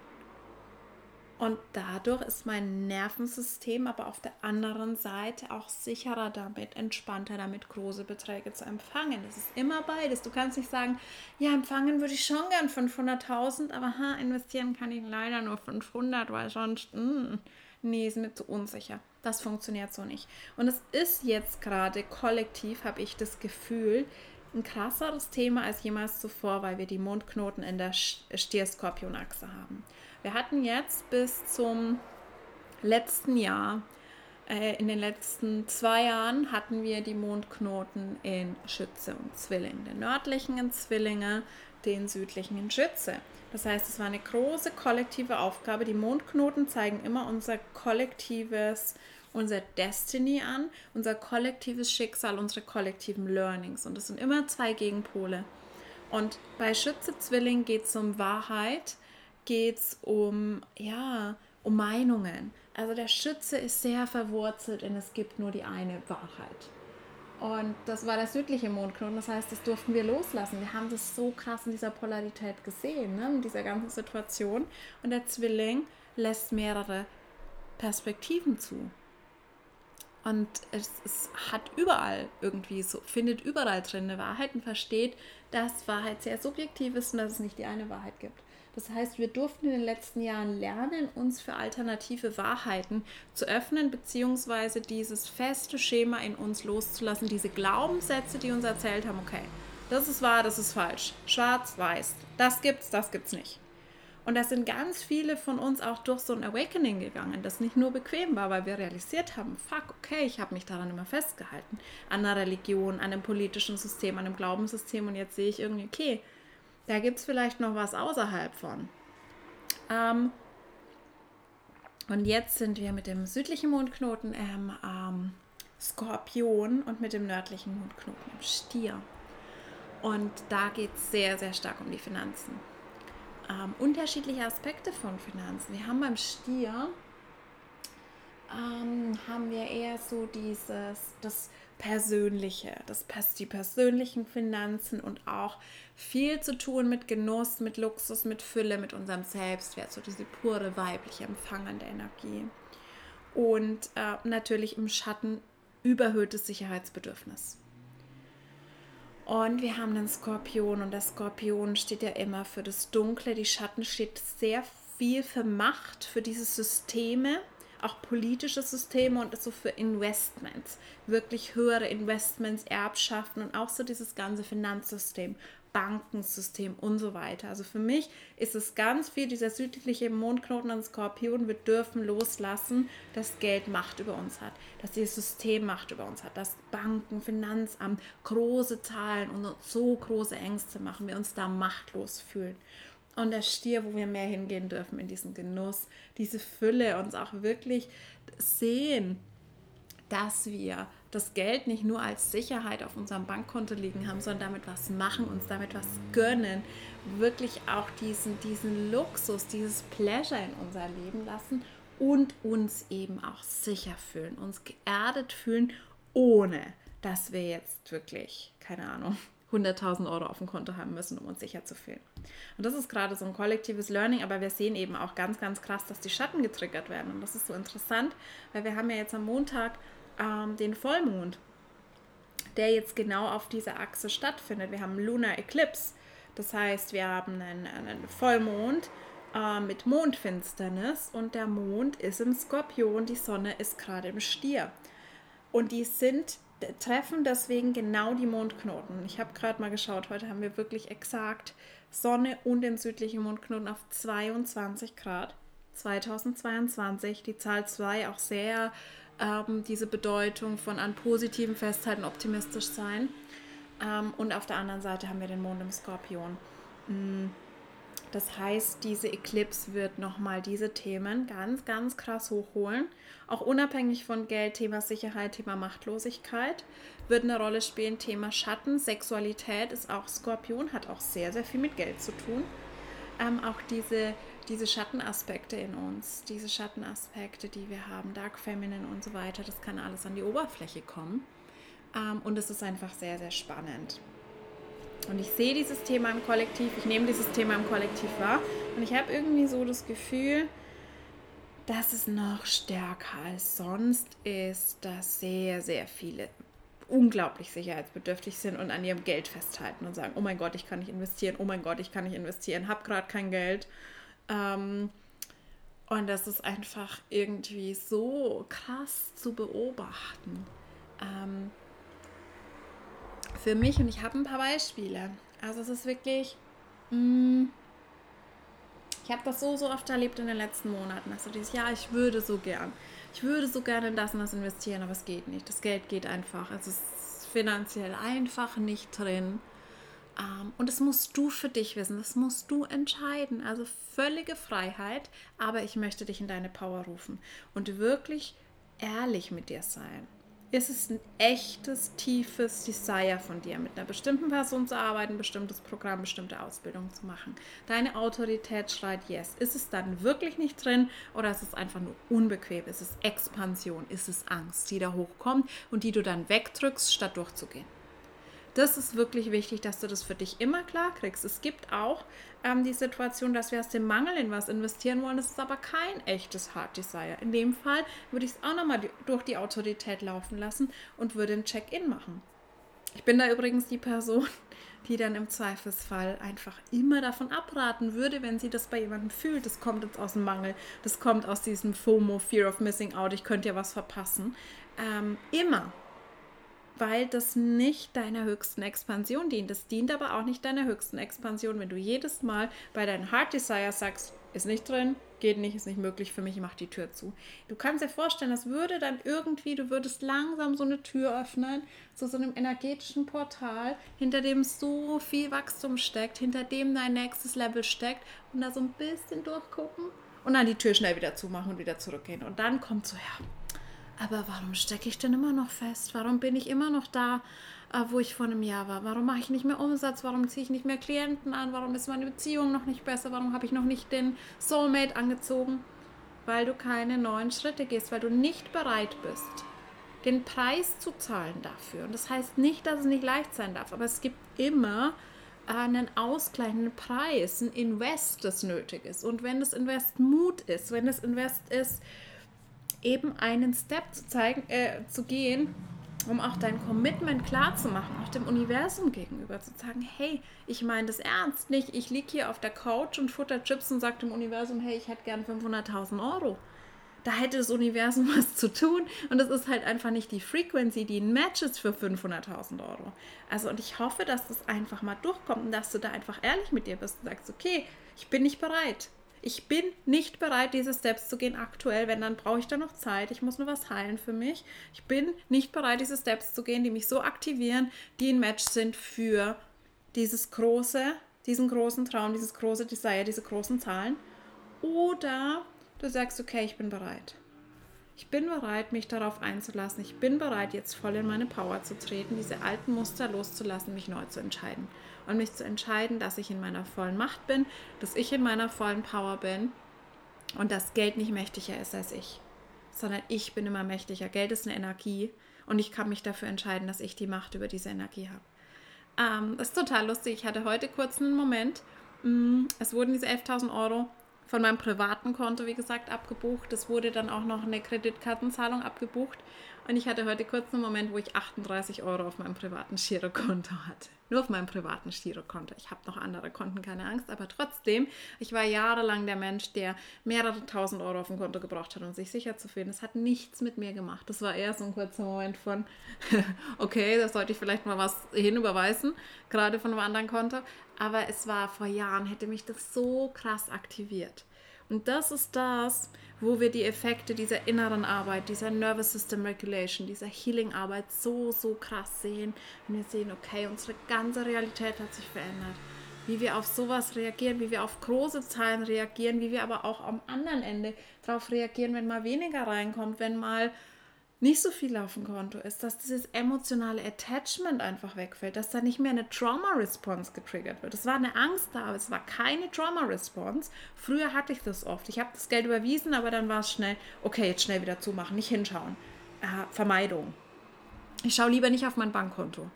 Und dadurch ist mein Nervensystem aber auf der anderen Seite auch sicherer damit, entspannter damit, große Beträge zu empfangen. Das ist immer beides. Du kannst nicht sagen, ja, empfangen würde ich schon gern 500.000, aber ha, investieren kann ich leider nur 500, weil sonst, mh, hm, nee, ist mir zu unsicher. Das funktioniert so nicht. Und es ist jetzt gerade kollektiv, habe ich das Gefühl, ein krasseres Thema als jemals zuvor, weil wir die Mondknoten in der Stier-Skorpion-Achse haben. Wir hatten jetzt bis zum letzten Jahr, äh, in den letzten zwei Jahren hatten wir die Mondknoten in Schütze und Zwilling. Den nördlichen in Zwillinge, den südlichen in Schütze. Das heißt, es war eine große kollektive Aufgabe. Die Mondknoten zeigen immer unser kollektives, unser Destiny an, unser kollektives Schicksal, unsere kollektiven Learnings. Und das sind immer zwei Gegenpole. Und bei Schütze Zwilling geht es um Wahrheit, geht es um, ja, um Meinungen. Also der Schütze ist sehr verwurzelt und es gibt nur die eine Wahrheit. Und das war der südliche Mondknoten, das heißt, das durften wir loslassen. Wir haben das so krass in dieser Polarität gesehen, ne, in dieser ganzen Situation. Und der Zwilling lässt mehrere Perspektiven zu. Und es, es, hat überall irgendwie so, findet überall drin eine Wahrheit und versteht, dass Wahrheit sehr subjektiv ist und dass es nicht die eine Wahrheit gibt. Das heißt, wir durften in den letzten Jahren lernen, uns für alternative Wahrheiten zu öffnen, beziehungsweise dieses feste Schema in uns loszulassen, diese Glaubenssätze, die uns erzählt haben, okay, das ist wahr, das ist falsch, schwarz, weiß, das gibt's, das gibt's nicht. Und da sind ganz viele von uns auch durch so ein Awakening gegangen, das nicht nur bequem war, weil wir realisiert haben, fuck, okay, ich habe mich daran immer festgehalten, an einer Religion, an einem politischen System, an einem Glaubenssystem und jetzt sehe ich irgendwie, okay, da gibt es vielleicht noch was außerhalb von. Ähm, und jetzt sind wir mit dem südlichen Mondknoten im ähm, Skorpion und mit dem nördlichen Mondknoten im Stier. Und da geht es sehr, sehr stark um die Finanzen. Ähm, unterschiedliche Aspekte von Finanzen. Wir haben beim Stier ähm, haben wir eher so dieses, das Persönliche, das, die persönlichen Finanzen und auch viel zu tun mit Genuss, mit Luxus, mit Fülle, mit unserem Selbstwert, so diese pure weibliche empfangende Energie. Und äh, natürlich im Schatten überhöhtes Sicherheitsbedürfnis. Und wir haben den Skorpion und der Skorpion steht ja immer für das Dunkle. Die Schatten steht sehr viel für Macht, für diese Systeme, auch politische Systeme und so für Investments, wirklich höhere Investments, Erbschaften und auch so dieses ganze Finanzsystem, Bankensystem und so weiter. Also für mich ist es ganz viel dieser südliche Mondknoten und Skorpion. Wir dürfen loslassen, dass Geld Macht über uns hat, dass dieses System Macht über uns hat, dass Banken, Finanzamt große Zahlen und so große Ängste machen, wir uns da machtlos fühlen und der Stier, wo wir mehr hingehen dürfen in diesen Genuss, diese Fülle, uns auch wirklich sehen, dass wir das Geld nicht nur als Sicherheit auf unserem Bankkonto liegen haben, sondern damit was machen, uns damit was gönnen, wirklich auch diesen, diesen Luxus, dieses Pleasure in unser Leben lassen und uns eben auch sicher fühlen, uns geerdet fühlen, ohne dass wir jetzt wirklich, keine Ahnung, 100.000 Euro auf dem Konto haben müssen, um uns sicher zu fühlen. Und das ist gerade so ein kollektives Learning, aber wir sehen eben auch ganz, ganz krass, dass die Schatten getriggert werden. Und das ist so interessant, weil wir haben ja jetzt am Montag ähm, den Vollmond, der jetzt genau auf dieser Achse stattfindet. Wir haben Lunar Eclipse, das heißt, wir haben einen, einen Vollmond äh, mit Mondfinsternis und der Mond ist im Skorpion, die Sonne ist gerade im Stier. Und die sind treffen deswegen genau die Mondknoten. Ich habe gerade mal geschaut, heute haben wir wirklich exakt Sonne und den südlichen Mondknoten auf 22 Grad. 2022, die Zahl 2 auch sehr ähm, diese Bedeutung von an positiven festhalten, optimistisch sein. Ähm, und auf der anderen Seite haben wir den Mond im Skorpion. Mhm das heißt, diese Eclipse wird nochmal diese Themen ganz, ganz krass hochholen. Auch unabhängig von Geld, Thema Sicherheit, Thema Machtlosigkeit wird eine Rolle spielen. Thema Schatten, Sexualität ist auch Skorpion, hat auch sehr, sehr viel mit Geld zu tun. Ähm, auch diese, diese Schattenaspekte in uns, diese Schattenaspekte, die wir haben, Dark Feminine und so weiter, das kann alles an die Oberfläche kommen. Ähm, und es ist einfach sehr, sehr spannend. Und ich sehe dieses Thema im Kollektiv, ich nehme dieses Thema im Kollektiv wahr und ich habe irgendwie so das Gefühl, dass es noch stärker als sonst ist, dass sehr, sehr viele unglaublich sicherheitsbedürftig sind und an ihrem Geld festhalten und sagen, oh mein Gott, ich kann nicht investieren, oh mein Gott, ich kann nicht investieren, habe gerade kein Geld. Ähm, und das ist einfach irgendwie so krass zu beobachten. Ähm, für mich, und ich habe ein paar Beispiele. Also es ist wirklich, mh, mm, ich habe das so, so oft erlebt in den letzten Monaten. Also dieses Jahr, ich würde so gern. Ich würde so gerne in das und das investieren, aber es geht nicht. Das Geld geht einfach. Also es ist finanziell einfach nicht drin. Ähm, und das musst du für dich wissen. Das musst du entscheiden. Also völlige Freiheit. Aber ich möchte dich in deine Power rufen und wirklich ehrlich mit dir sein ist es ein echtes, tiefes Desire von dir, mit einer bestimmten Person zu arbeiten, ein bestimmtes Programm, bestimmte Ausbildung zu machen. Deine Autorität schreit yes. Ist es dann wirklich nicht drin oder ist es einfach nur unbequem? Ist es Expansion? Ist es Angst, die da hochkommt und die du dann wegdrückst, statt durchzugehen? Das ist wirklich wichtig, dass du das für dich immer klar kriegst. Es gibt auch ähm, die Situation, dass wir aus dem Mangel in was investieren wollen. Das ist aber kein echtes Hard Desire. In dem Fall würde ich es auch nochmal durch die Autorität laufen lassen und würde ein Check-in machen. Ich bin da übrigens die Person, *laughs* die dann im Zweifelsfall einfach immer davon abraten würde, wenn sie das bei jemandem fühlt. Das kommt jetzt aus dem Mangel, das kommt aus diesem FOMO, Fear of Missing Out, ich könnte ja was verpassen. Ähm, immer weil das nicht deiner höchsten Expansion dient. Das dient aber auch nicht deiner höchsten Expansion, wenn du jedes Mal bei deinen Heart Desire sagst, ist nicht drin, geht nicht, ist nicht möglich für mich, ich mache die Tür zu. Du kannst dir vorstellen, das würde dann irgendwie, du würdest langsam so eine Tür öffnen, zu so einem energetischen Portal, hinter dem so viel Wachstum steckt, hinter dem dein nächstes Level steckt und da so ein bisschen durchgucken und dann die Tür schnell wieder zumachen und wieder zurückgehen. Und dann kommt so, ja, aber warum stecke ich denn immer noch fest? Warum bin ich immer noch da, äh, wo ich vor einem Jahr war? Warum mache ich nicht mehr Umsatz? Warum ziehe ich nicht mehr Klienten an? Warum ist meine Beziehung noch nicht besser? Warum habe ich noch nicht den Soulmate angezogen? Weil du keine neuen Schritte gehst, weil du nicht bereit bist, den Preis zu zahlen dafür. Und das heißt nicht, dass es nicht leicht sein darf, aber es gibt immer einen ausgleichenden Preis, ein Invest, das nötig ist. Und wenn das Invest Mut ist, wenn das Invest ist, eben einen Step zu zeigen, äh, zu gehen, um auch dein Commitment klar zu machen, auch dem Universum gegenüber zu sagen, hey, ich meine das ernst nicht, ich liege hier auf der Couch und futter Chips und sage dem Universum, hey, ich hätte gern 500.000 Euro. Da hätte das Universum *laughs* was zu tun und es ist halt einfach nicht die Frequency, die ein Match ist für 500.000 Euro. Also und ich hoffe, dass das einfach mal durchkommt und dass du da einfach ehrlich mit dir bist und sagst, okay, ich bin nicht bereit ich bin nicht bereit, diese Steps zu gehen aktuell, wenn dann brauche ich da noch Zeit. Ich muss nur was heilen für mich. Ich bin nicht bereit, diese Steps zu gehen, die mich so aktivieren, die ein Match sind für dieses große, diesen großen Traum, dieses große Desire, diese großen Zahlen. Oder du sagst, okay, ich bin bereit. Ich bin bereit, mich darauf einzulassen. Ich bin bereit, jetzt voll in meine Power zu treten, diese alten Muster loszulassen, mich neu zu entscheiden und mich zu entscheiden, dass ich in meiner vollen Macht bin, dass ich in meiner vollen Power bin und dass Geld nicht mächtiger ist als ich, sondern ich bin immer mächtiger. Geld ist eine Energie und ich kann mich dafür entscheiden, dass ich die Macht über diese Energie habe. Ähm, das ist total lustig. Ich hatte heute kurz einen Moment. Mm, es wurden diese 11.000 Euro von meinem privaten Konto, wie gesagt, abgebucht. Es wurde dann auch noch eine Kreditkartenzahlung abgebucht. Und ich hatte heute kurz einen Moment, wo ich 38 Euro auf meinem privaten Girokonto hatte. Nur auf meinem privaten Girokonto. Ich habe noch andere Konten, keine Angst. Aber trotzdem, ich war jahrelang der Mensch, der mehrere tausend Euro auf dem Konto gebraucht hat, um sich sicher zu fühlen. Das hat nichts mit mir gemacht. Das war eher so ein kurzer Moment von, *laughs* okay, da sollte ich vielleicht mal was hinüberweisen, gerade von einem anderen Konto. Aber es war vor Jahren, hätte mich das so krass aktiviert. Und das ist das, wo wir die Effekte dieser inneren Arbeit, dieser Nervous System Regulation, dieser Healing-Arbeit so, so krass sehen. Und wir sehen, okay, unsere ganze Realität hat sich verändert. Wie wir auf sowas reagieren, wie wir auf große Zahlen reagieren, wie wir aber auch am anderen Ende darauf reagieren, wenn mal weniger reinkommt, wenn mal nicht so viel auf dem Konto ist, dass dieses emotionale Attachment einfach wegfällt, dass da nicht mehr eine Trauma-Response getriggert wird. Es war eine Angst da, aber es war keine Trauma-Response. Früher hatte ich das oft. Ich habe das Geld überwiesen, aber dann war es schnell, okay, jetzt schnell wieder zumachen, nicht hinschauen. Äh, Vermeidung. Ich schaue lieber nicht auf mein Bankkonto.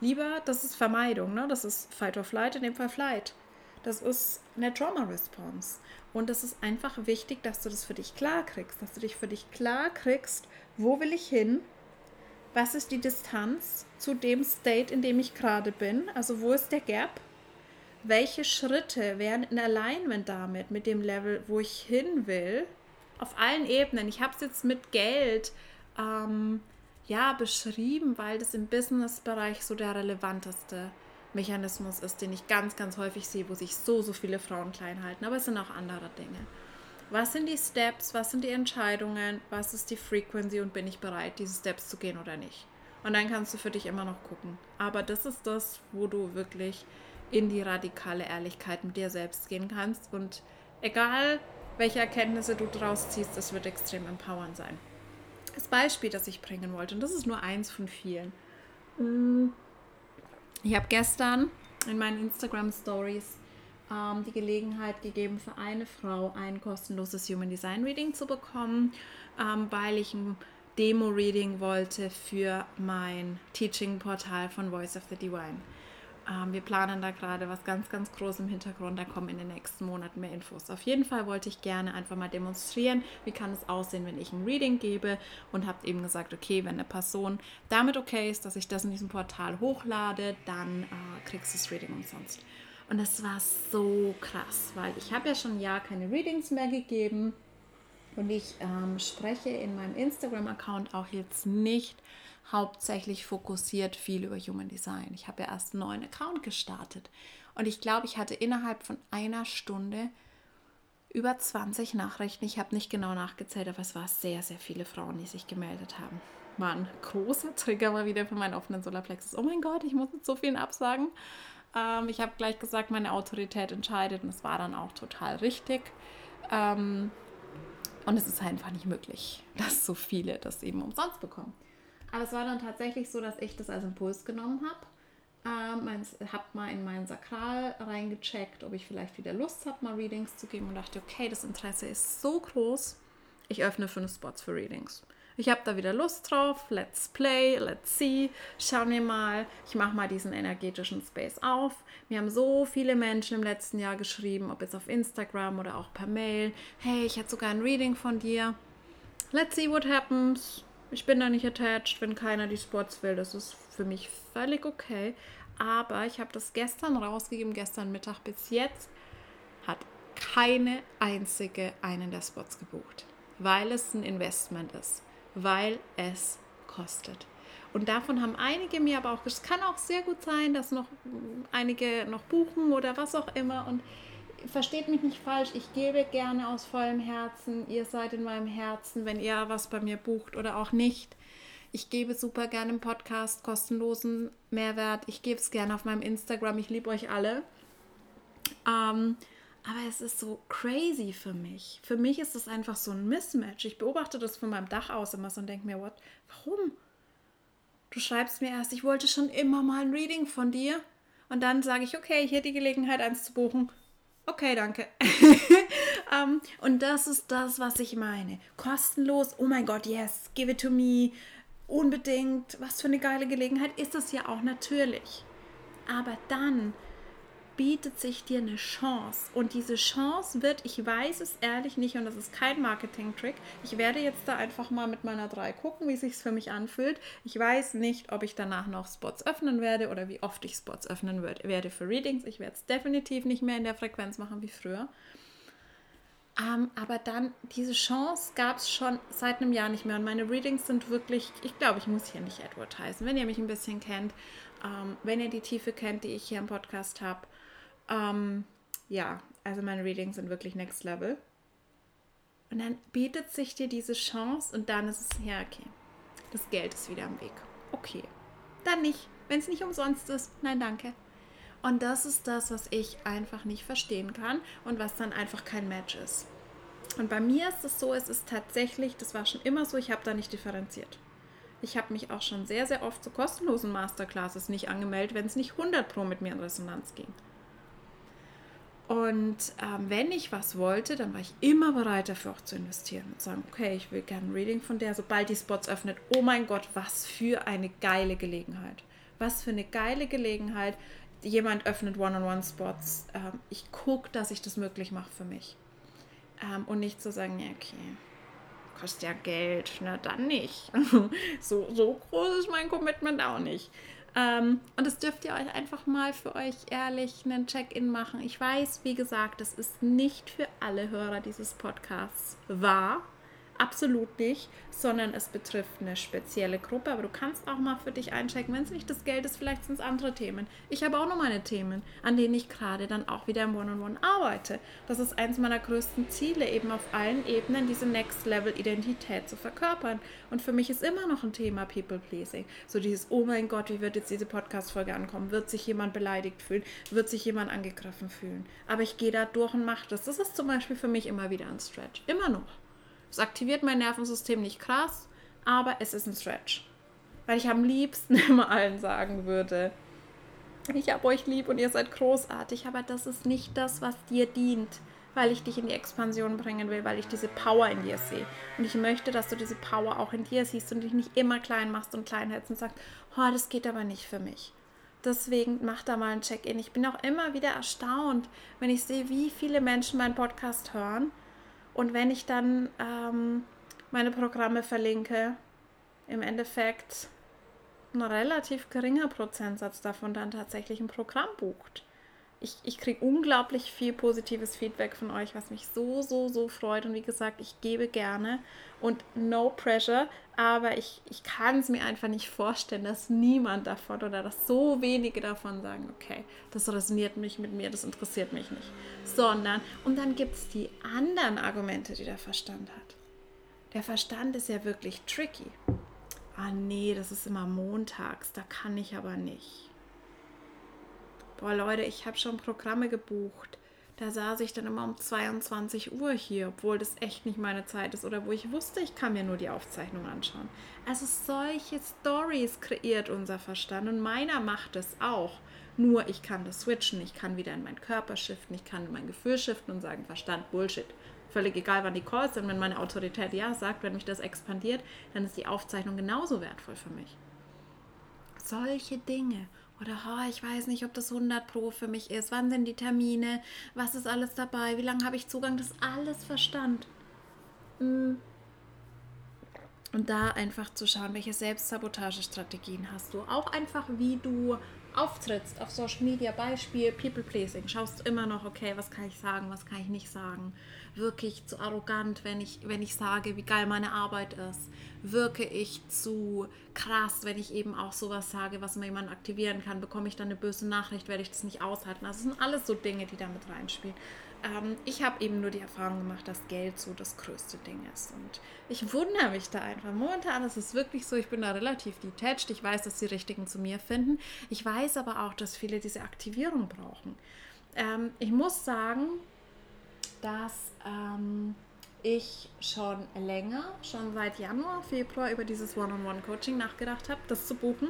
Lieber, das ist Vermeidung, ne? das ist Fight or Flight, in dem Fall Flight. Das ist eine Trauma Response. Und es ist einfach wichtig, dass du das für dich klar kriegst, dass du dich für dich klar kriegst, wo will ich hin, was ist die Distanz zu dem State, in dem ich gerade bin, also wo ist der Gap, welche Schritte wären in Alignment damit, mit dem Level, wo ich hin will, auf allen Ebenen. Ich habe es jetzt mit Geld ähm, ja, beschrieben, weil das im Business-Bereich so der relevanteste Mechanismus ist, den ich ganz, ganz häufig sehe, wo sich so, so viele Frauen klein halten. Aber es sind auch andere Dinge. Was sind die Steps? Was sind die Entscheidungen? Was ist die Frequency? Und bin ich bereit, diese Steps zu gehen oder nicht? Und dann kannst du für dich immer noch gucken. Aber das ist das, wo du wirklich in die radikale Ehrlichkeit mit dir selbst gehen kannst. Und egal, welche Erkenntnisse du daraus ziehst, das wird extrem empowernd sein. Das Beispiel, das ich bringen wollte, und das ist nur eins von vielen. Mm. Ich habe gestern in meinen Instagram Stories ähm, die Gelegenheit gegeben, für eine Frau ein kostenloses Human Design Reading zu bekommen, ähm, weil ich ein Demo-Reading wollte für mein Teaching-Portal von Voice of the Divine. Ähm, wir planen da gerade was ganz, ganz groß im Hintergrund. Da kommen in den nächsten Monaten mehr Infos. Auf jeden Fall wollte ich gerne einfach mal demonstrieren, wie kann es aussehen, wenn ich ein Reading gebe und habe eben gesagt, okay, wenn eine Person damit okay ist, dass ich das in diesem Portal hochlade, dann äh, kriegst du das Reading umsonst. Und das war so krass, weil ich habe ja schon ein Jahr keine Readings mehr gegeben und ich ähm, spreche in meinem Instagram-Account auch jetzt nicht hauptsächlich fokussiert viel über Human Design. Ich habe ja erst einen neuen Account gestartet und ich glaube, ich hatte innerhalb von einer Stunde über 20 Nachrichten. Ich habe nicht genau nachgezählt, aber es waren sehr, sehr viele Frauen, die sich gemeldet haben. War ein großer Trigger mal wieder für meinen offenen Solarplexus. Oh mein Gott, ich muss mit so vielen absagen. Ähm, ich habe gleich gesagt, meine Autorität entscheidet und es war dann auch total richtig. Ähm, und es ist einfach nicht möglich, *laughs* dass so viele das eben umsonst bekommen. Aber es war dann tatsächlich so, dass ich das als Impuls genommen habe. Ähm, habe mal in mein Sakral reingecheckt, ob ich vielleicht wieder Lust habe, mal Readings zu geben und dachte, okay, das Interesse ist so groß, ich öffne fünf Spots für Readings. Ich habe da wieder Lust drauf, let's play, let's see, schauen wir mal, ich mache mal diesen energetischen Space auf. Mir haben so viele Menschen im letzten Jahr geschrieben, ob jetzt auf Instagram oder auch per Mail, hey, ich hätte sogar ein Reading von dir. Let's see what happens. Ich bin da nicht attached, wenn keiner die Spots will. Das ist für mich völlig okay. Aber ich habe das gestern rausgegeben, gestern Mittag bis jetzt hat keine einzige einen der Spots gebucht, weil es ein Investment ist, weil es kostet. Und davon haben einige mir aber auch, es kann auch sehr gut sein, dass noch einige noch buchen oder was auch immer. Und versteht mich nicht falsch, ich gebe gerne aus vollem Herzen. Ihr seid in meinem Herzen, wenn ihr was bei mir bucht oder auch nicht. Ich gebe super gerne im Podcast kostenlosen Mehrwert. Ich gebe es gerne auf meinem Instagram. Ich liebe euch alle. Ähm, aber es ist so crazy für mich. Für mich ist es einfach so ein Mismatch. Ich beobachte das von meinem Dach aus immer so und denke mir, what? Warum? Du schreibst mir erst, ich wollte schon immer mal ein Reading von dir. Und dann sage ich, okay, hier die Gelegenheit, eins zu buchen. Okay, danke. um, *laughs* ähm, und das ist das, was ich meine. Kostenlos, oh mein Gott, yes, give it to me. Unbedingt, was für eine geile Gelegenheit ist das ja auch natürlich. Aber dann bietet sich dir eine Chance. Und diese Chance wird, ich weiß es ehrlich nicht und das ist kein Marketing-Trick. Ich werde jetzt da einfach mal mit meiner 3 gucken, wie sich für mich anfühlt. Ich weiß nicht, ob ich danach noch Spots öffnen werde oder wie oft ich Spots öffnen werde für Readings. Ich werde es definitiv nicht mehr in der Frequenz machen wie früher. Ähm, aber dann, diese Chance gab es schon seit einem Jahr nicht mehr. Und meine Readings sind wirklich, ich glaube, ich muss hier nicht advertisen. Wenn ihr mich ein bisschen kennt, ähm, wenn ihr die Tiefe kennt, die ich hier im Podcast habe, ähm, ja, also meine Readings sind wirklich next level. Und dann bietet sich dir diese Chance und dann ist es, ja, okay, das Geld ist wieder am Weg. Okay, dann nicht. Wenn es nicht umsonst ist, nein, danke. Und das ist das, was ich einfach nicht verstehen kann und was dann einfach kein Match ist. Und bei mir ist es so, es ist tatsächlich, das war schon immer so, ich habe da nicht differenziert. Ich habe mich auch schon sehr, sehr oft zu kostenlosen Masterclasses nicht angemeldet, wenn es nicht 100 Pro mit mir in Resonanz ging. Und ähm, wenn ich was wollte, dann war ich immer bereit dafür auch zu investieren und sagen, okay, ich will gerne ein Reading von der, sobald die Spots öffnet. Oh mein Gott, was für eine geile Gelegenheit. was für eine geile Gelegenheit. Jemand öffnet One-on-One-Spots. Ähm, ich gucke, dass ich das möglich mache für mich. Ähm, und nicht zu sagen, ja, okay, kostet ja Geld, na dann nicht. *laughs* so, so groß ist mein Commitment auch nicht. Ähm, und das dürft ihr euch einfach mal für euch ehrlich einen Check-in machen. Ich weiß, wie gesagt, das ist nicht für alle Hörer dieses Podcasts wahr. Absolut nicht, sondern es betrifft eine spezielle Gruppe. Aber du kannst auch mal für dich einchecken, wenn es nicht das Geld ist, vielleicht sind es andere Themen. Ich habe auch noch meine Themen, an denen ich gerade dann auch wieder im One-on-One -on -One arbeite. Das ist eins meiner größten Ziele, eben auf allen Ebenen diese Next-Level-Identität zu verkörpern. Und für mich ist immer noch ein Thema People-Pleasing. So dieses, oh mein Gott, wie wird jetzt diese Podcast-Folge ankommen? Wird sich jemand beleidigt fühlen? Wird sich jemand angegriffen fühlen? Aber ich gehe da durch und mache das. Das ist zum Beispiel für mich immer wieder ein Stretch. Immer noch. Es aktiviert mein Nervensystem nicht krass, aber es ist ein Stretch. Weil ich am liebsten *laughs* immer allen sagen würde, ich habe euch lieb und ihr seid großartig, aber das ist nicht das, was dir dient, weil ich dich in die Expansion bringen will, weil ich diese Power in dir sehe. Und ich möchte, dass du diese Power auch in dir siehst und dich nicht immer klein machst und klein hältst und sagst, oh, das geht aber nicht für mich. Deswegen mach da mal ein Check-in. Ich bin auch immer wieder erstaunt, wenn ich sehe, wie viele Menschen meinen Podcast hören und wenn ich dann ähm, meine Programme verlinke, im Endeffekt ein relativ geringer Prozentsatz davon dann tatsächlich ein Programm bucht ich, ich kriege unglaublich viel positives Feedback von euch, was mich so, so, so freut. Und wie gesagt, ich gebe gerne und no pressure, aber ich, ich kann es mir einfach nicht vorstellen, dass niemand davon oder dass so wenige davon sagen, okay, das resoniert mich mit mir, das interessiert mich nicht. Sondern, und dann gibt es die anderen Argumente, die der Verstand hat. Der Verstand ist ja wirklich tricky. Ah nee, das ist immer montags, da kann ich aber nicht boah Leute, ich habe schon Programme gebucht. Da saß ich dann immer um 22 Uhr hier, obwohl das echt nicht meine Zeit ist oder wo ich wusste, ich kann mir nur die Aufzeichnung anschauen. Also solche Stories kreiert unser Verstand und meiner macht es auch. Nur ich kann das switchen, ich kann wieder in meinen Körper shiften, ich kann in mein Gefühl shiften und sagen, Verstand, Bullshit. Völlig egal, wann die Calls sind, wenn meine Autorität ja sagt, wenn mich das expandiert, dann ist die Aufzeichnung genauso wertvoll für mich. Solche Dinge. Oder oh, ich weiß nicht, ob das 100 Pro für mich ist. Wann sind die Termine? Was ist alles dabei? Wie lange habe ich Zugang? Das alles Verstand. Mm. Und da einfach zu schauen, welche Selbstsabotagestrategien hast du. Auch einfach, wie du auftrittst auf Social Media, Beispiel People Pleasing, schaust du immer noch, okay, was kann ich sagen, was kann ich nicht sagen? Wirke ich zu arrogant, wenn ich, wenn ich sage, wie geil meine Arbeit ist? Wirke ich zu krass, wenn ich eben auch sowas sage, was man jemanden aktivieren kann? Bekomme ich dann eine böse Nachricht, werde ich das nicht aushalten? Also, das sind alles so Dinge, die damit reinspielen. Ähm, ich habe eben nur die Erfahrung gemacht, dass Geld so das größte Ding ist. Und ich wundere mich da einfach. Momentan ist es wirklich so, ich bin da relativ detached. Ich weiß, dass die Richtigen zu mir finden. Ich weiß aber auch, dass viele diese Aktivierung brauchen. Ähm, ich muss sagen, dass ähm, ich schon länger, schon seit Januar, Februar über dieses One-on-One-Coaching nachgedacht habe, das zu buchen.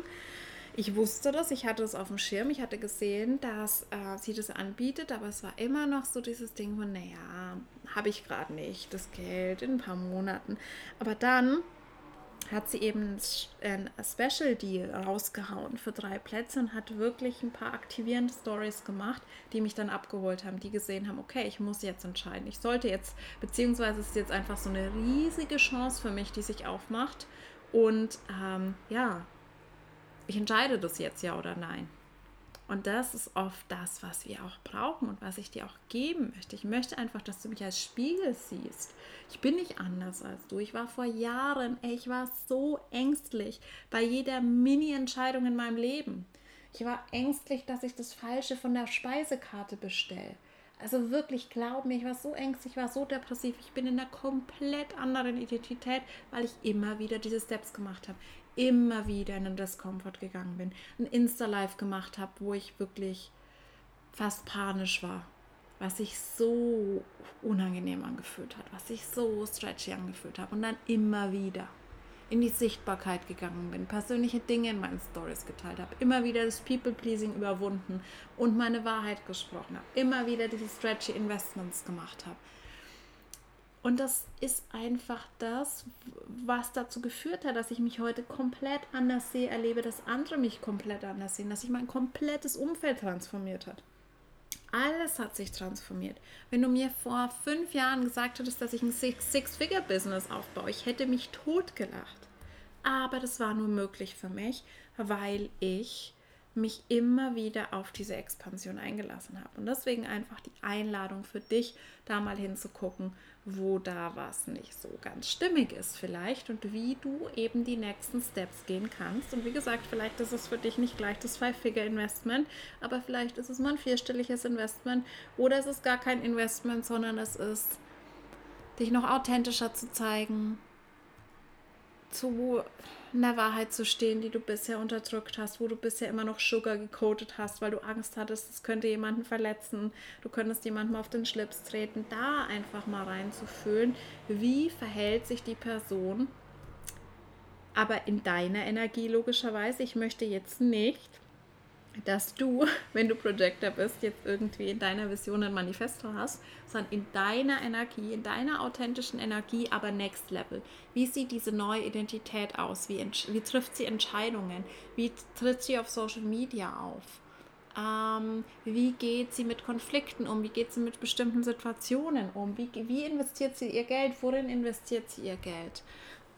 Ich wusste das, ich hatte es auf dem Schirm, ich hatte gesehen, dass äh, sie das anbietet, aber es war immer noch so dieses Ding von, naja, habe ich gerade nicht das Geld in ein paar Monaten. Aber dann hat sie eben ein Special Deal rausgehauen für drei Plätze und hat wirklich ein paar aktivierende Stories gemacht, die mich dann abgeholt haben, die gesehen haben, okay, ich muss jetzt entscheiden. Ich sollte jetzt, beziehungsweise es ist jetzt einfach so eine riesige Chance für mich, die sich aufmacht. Und ähm, ja, ich entscheide das jetzt ja oder nein. Und das ist oft das, was wir auch brauchen und was ich dir auch geben möchte. Ich möchte einfach, dass du mich als Spiegel siehst. Ich bin nicht anders als du. Ich war vor Jahren, ey, ich war so ängstlich bei jeder Mini-Entscheidung in meinem Leben. Ich war ängstlich, dass ich das Falsche von der Speisekarte bestelle. Also wirklich, glaub mir, ich war so ängstlich, ich war so depressiv. Ich bin in einer komplett anderen Identität, weil ich immer wieder diese Steps gemacht habe immer wieder in den Discomfort gegangen bin, ein Insta-Live gemacht habe, wo ich wirklich fast panisch war, was sich so unangenehm angefühlt hat, was sich so stretchy angefühlt hat. Und dann immer wieder in die Sichtbarkeit gegangen bin, persönliche Dinge in meinen Stories geteilt habe, immer wieder das People-Pleasing überwunden und meine Wahrheit gesprochen habe, immer wieder diese stretchy Investments gemacht habe Und das ist einfach das, was dazu geführt hat, dass ich mich heute komplett anders sehe, erlebe, dass andere mich komplett anders sehen, dass sich mein komplettes Umfeld transformiert hat. Alles hat sich transformiert. Wenn du mir vor fünf Jahren gesagt hättest, dass ich ein Six-Figure-Business aufbaue, ich hätte mich totgelacht. Aber das war nur möglich für mich, weil ich mich immer wieder auf diese Expansion eingelassen habe. Und deswegen einfach die Einladung für dich, da mal hinzugucken, wo da was nicht so ganz stimmig ist vielleicht und wie du eben die nächsten Steps gehen kannst. Und wie gesagt, vielleicht ist es für dich nicht gleich das Five-Figure-Investment, aber vielleicht ist es mal ein vierstelliges Investment oder es ist gar kein Investment, sondern es ist, dich noch authentischer zu zeigen, zu einer Wahrheit zu stehen, die du bisher unterdrückt hast, wo du bisher immer noch Sugar gecoatet hast, weil du Angst hattest, es könnte jemanden verletzen, du könntest jemandem auf den Schlips treten, da einfach mal reinzufühlen, wie verhält sich die Person, aber in deiner Energie logischerweise. Ich möchte jetzt nicht dass du, *laughs* wenn du Projector bist, jetzt irgendwie in deiner Vision ein Manifesto hast, sondern in deiner Energie, in deiner authentischen Energie, aber next level. Wie sieht diese neue Identität aus? Wie, wie trifft sie Entscheidungen? Wie tritt sie auf Social Media auf? Ähm, wie geht sie mit Konflikten um? Wie geht sie mit bestimmten Situationen um? Wie, wie investiert sie ihr Geld? Worin investiert sie ihr Geld?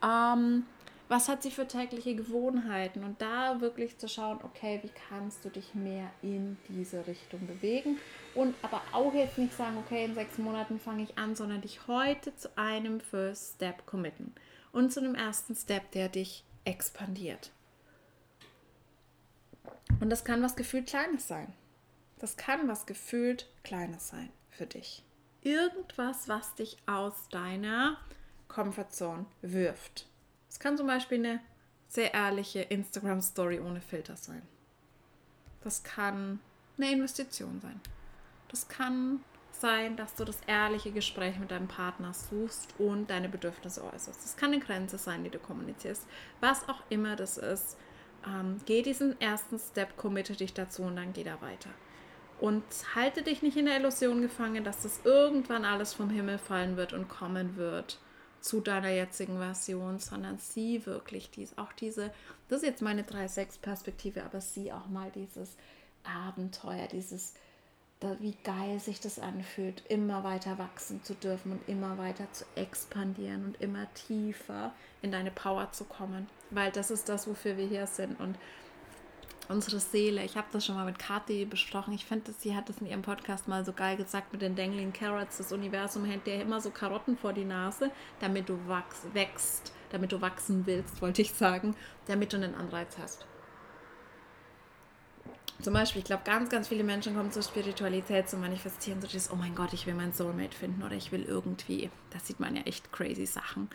Ähm, was hat sie für tägliche Gewohnheiten und da wirklich zu schauen, okay, wie kannst du dich mehr in diese Richtung bewegen und aber auch jetzt nicht sagen, okay, in sechs Monaten fange ich an, sondern dich heute zu einem First Step committen und zu einem ersten Step, der dich expandiert. Und das kann was gefühlt Kleines sein. Das kann was gefühlt Kleines sein für dich. Irgendwas, was dich aus deiner Comfortzone wirft es kann zum Beispiel eine sehr ehrliche Instagram-Story ohne Filter sein. Das kann eine Investition sein. Das kann sein, dass du das ehrliche Gespräch mit deinem Partner suchst und deine Bedürfnisse äußerst. Das kann eine Grenze sein, die du kommunizierst. Was auch immer das ist, ähm, geh diesen ersten Step, committe dich dazu und dann geh da weiter. Und halte dich nicht in der Illusion gefangen, dass das irgendwann alles vom Himmel fallen wird und kommen wird zu deiner jetzigen Version, sondern sieh wirklich dies, auch diese, das ist jetzt meine 3-6-Perspektive, aber sieh auch mal dieses Abenteuer, dieses, wie geil sich das anfühlt, immer weiter wachsen zu dürfen und immer weiter zu expandieren und immer tiefer in deine Power zu kommen, weil das ist das, wofür wir hier sind und unsere Seele. Ich habe das schon mal mit Kathi besprochen. Ich finde, sie hat das in ihrem Podcast mal so geil gesagt mit den Dangling Carrots. Das Universum hält dir immer so Karotten vor die Nase, damit du wachs, wächst, damit du wachsen willst, wollte ich sagen, damit du einen Anreiz hast. Zum Beispiel, ich glaube, ganz, ganz viele Menschen kommen zur Spiritualität zu manifestieren, so dieses, oh mein Gott, ich will mein Soulmate finden oder ich will irgendwie, da sieht man ja echt crazy Sachen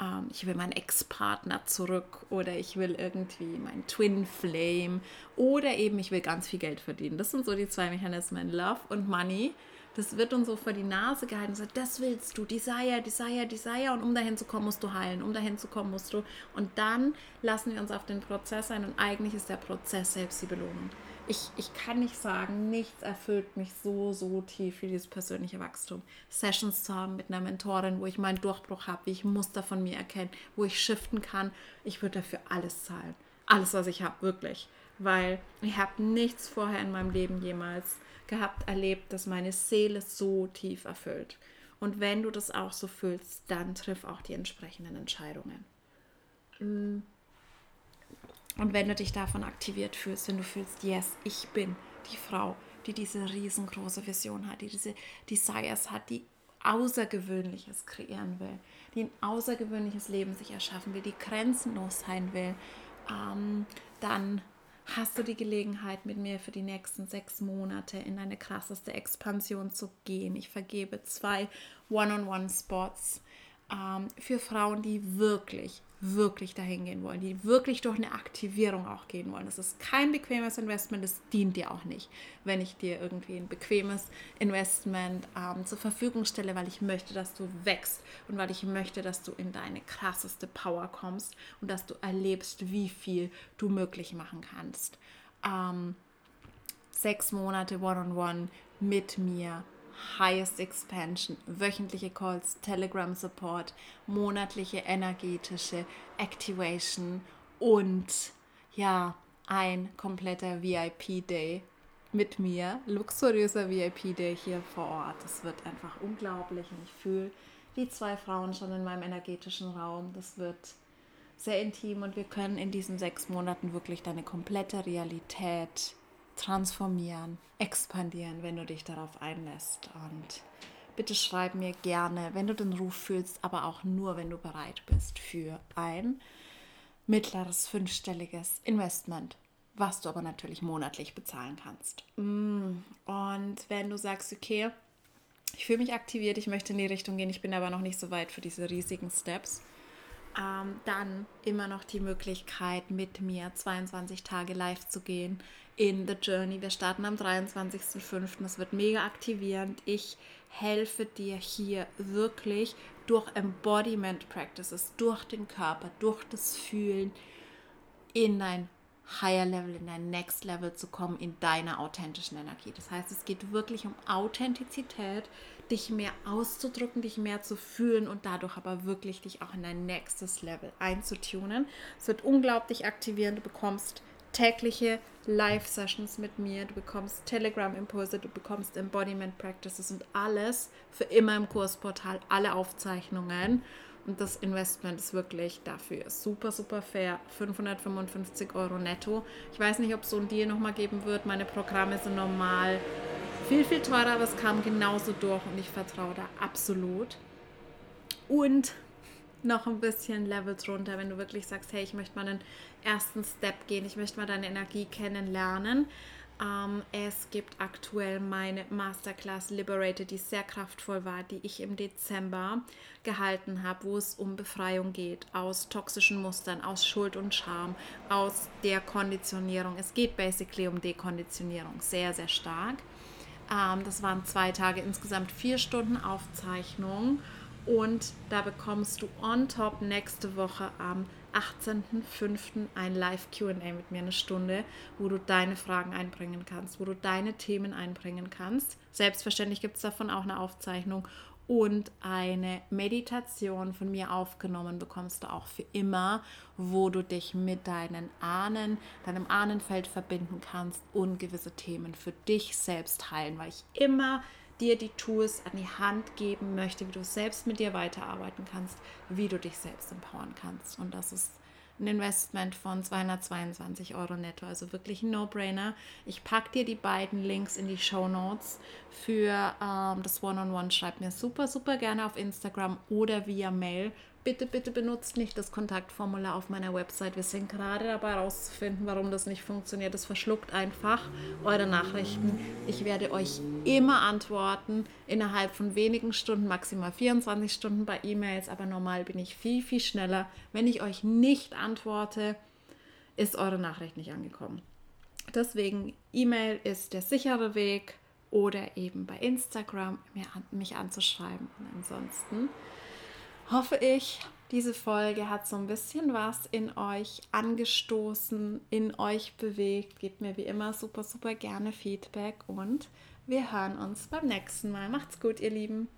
ähm, ich will meinen Ex-Partner zurück oder ich will irgendwie meinen Twin Flame oder eben ich will ganz viel Geld verdienen. Das sind so die zwei Mechanismen, Love und Money. Das wird uns so vor die Nase gehalten und sagt, das willst du, Desire, Desire, Desire. Und um dahin zu kommen, musst du heilen. Um dahin zu kommen, musst du. Und dann lassen wir uns auf den Prozess ein. Und eigentlich ist der Prozess selbst die Belohnung ich, ich kann nicht sagen, nichts erfüllt mich so, so tief wie dieses persönliche Wachstum. Sessions zu haben mit einer Mentorin, wo ich meinen Durchbruch habe, wie ich Muster von mir erkenne, wo ich shiften kann. Ich würde dafür alles zahlen. Alles, was ich habe, wirklich. Weil ich habe nichts vorher in meinem Leben jemals gehabt, erlebt, dass meine Seele so tief erfüllt. Und wenn du das auch so fühlst, dann triff auch die entsprechenden Entscheidungen. Mm. Und wenn du dich davon aktiviert fühlst, wenn du fühlst, yes, ich bin die Frau, die diese riesengroße Vision hat, die diese Desires hat, die Außergewöhnliches kreieren will, die ein außergewöhnliches Leben sich erschaffen will, die grenzenlos sein will, ähm, dann hast du die Gelegenheit, mit mir für die nächsten sechs Monate in eine krasseste Expansion zu gehen. Ich vergebe zwei One-on-One-Spots ähm, für Frauen, die wirklich wirklich dahin gehen wollen, die wirklich durch eine Aktivierung auch gehen wollen. Das ist kein bequemes Investment, das dient dir auch nicht, wenn ich dir irgendwie ein bequemes Investment ähm, zur Verfügung stelle, weil ich möchte, dass du wächst und weil ich möchte, dass du in deine krasseste Power kommst und dass du erlebst, wie viel du möglich machen kannst. Ähm, sechs Monate One-on-One -on -one mit mir Highest Expansion, wöchentliche Calls, Telegram Support, monatliche energetische Activation und ja, ein kompletter VIP-Day mit mir, luxuriöser VIP-Day hier vor Ort. Das wird einfach unglaublich und ich fühle die zwei Frauen schon in meinem energetischen Raum. Das wird sehr intim und wir können in diesen sechs Monaten wirklich deine komplette Realität transformieren, expandieren, wenn du dich darauf einlässt. Und bitte schreib mir gerne, wenn du den Ruf fühlst, aber auch nur, wenn du bereit bist für ein mittleres fünfstelliges Investment, was du aber natürlich monatlich bezahlen kannst. Mm, und wenn du sagst, okay, ich fühle mich aktiviert, ich möchte in die Richtung gehen, ich bin aber noch nicht so weit für diese riesigen Steps, ähm, dann immer noch die Möglichkeit, mit mir 22 Tage live zu gehen in The Journey. Wir starten am 23.05. Es wird mega aktivierend. Ich helfe dir hier wirklich durch Embodiment Practices, durch den Körper, durch das Fühlen in dein Higher Level, in dein Next Level zu kommen, in deiner authentischen Energie. Das heißt, es geht wirklich um Authentizität, dich mehr auszudrücken, dich mehr zu fühlen und dadurch aber wirklich dich auch in dein nächstes Level einzutunen. Es wird unglaublich aktivieren. Du bekommst tägliche Live-Sessions mit mir, du bekommst Telegram-Impulse, du bekommst Embodiment Practices und alles für immer im Kursportal, alle Aufzeichnungen. Und das Investment ist wirklich dafür super, super fair. 555 Euro netto. Ich weiß nicht, ob es so ein Deal nochmal geben wird. Meine Programme sind normal viel, viel teurer, aber es kam genauso durch und ich vertraue da absolut. Und noch ein bisschen Level drunter, wenn du wirklich sagst, hey, ich möchte mal einen ersten Step gehen, ich möchte mal deine Energie kennenlernen. Ähm, es gibt aktuell meine Masterclass Liberated, die sehr kraftvoll war, die ich im Dezember gehalten habe, wo es um Befreiung geht aus toxischen Mustern, aus Schuld und Scham, aus der Konditionierung. Es geht basically um Dekonditionierung, sehr, sehr stark. Ähm, das waren zwei Tage, insgesamt vier Stunden Aufzeichnung. Und da bekommst du on top nächste Woche am 18.05. ein Live-QA mit mir, eine Stunde, wo du deine Fragen einbringen kannst, wo du deine Themen einbringen kannst. Selbstverständlich gibt es davon auch eine Aufzeichnung und eine Meditation von mir aufgenommen bekommst du auch für immer, wo du dich mit deinen Ahnen, deinem Ahnenfeld verbinden kannst und gewisse Themen für dich selbst heilen, weil ich immer dir die Tools an die Hand geben möchte, wie du selbst mit dir weiterarbeiten kannst, wie du dich selbst empowern kannst. Und das ist ein Investment von 222 Euro netto. Also wirklich ein No-Brainer. Ich packe dir die beiden Links in die Show Notes für ähm, das One-on-One. -on -One. Schreib mir super, super gerne auf Instagram oder via Mail bitte, bitte benutzt nicht das Kontaktformular auf meiner Website. Wir sind gerade dabei herauszufinden, warum das nicht funktioniert. Es verschluckt einfach eure Nachrichten. Ich werde euch immer antworten innerhalb von wenigen Stunden, maximal 24 Stunden bei E-Mails, aber normal bin ich viel, viel schneller. Wenn ich euch nicht antworte, ist eure Nachricht nicht angekommen. Deswegen E-Mail ist der sichere Weg oder eben bei Instagram mich anzuschreiben. Und ansonsten hoffe ich, diese Folge hat so ein bisschen was in euch angestoßen, in euch bewegt. Gebt mir wie immer super, super gerne Feedback und wir hören uns beim nächsten Mal. Macht's gut, ihr Lieben.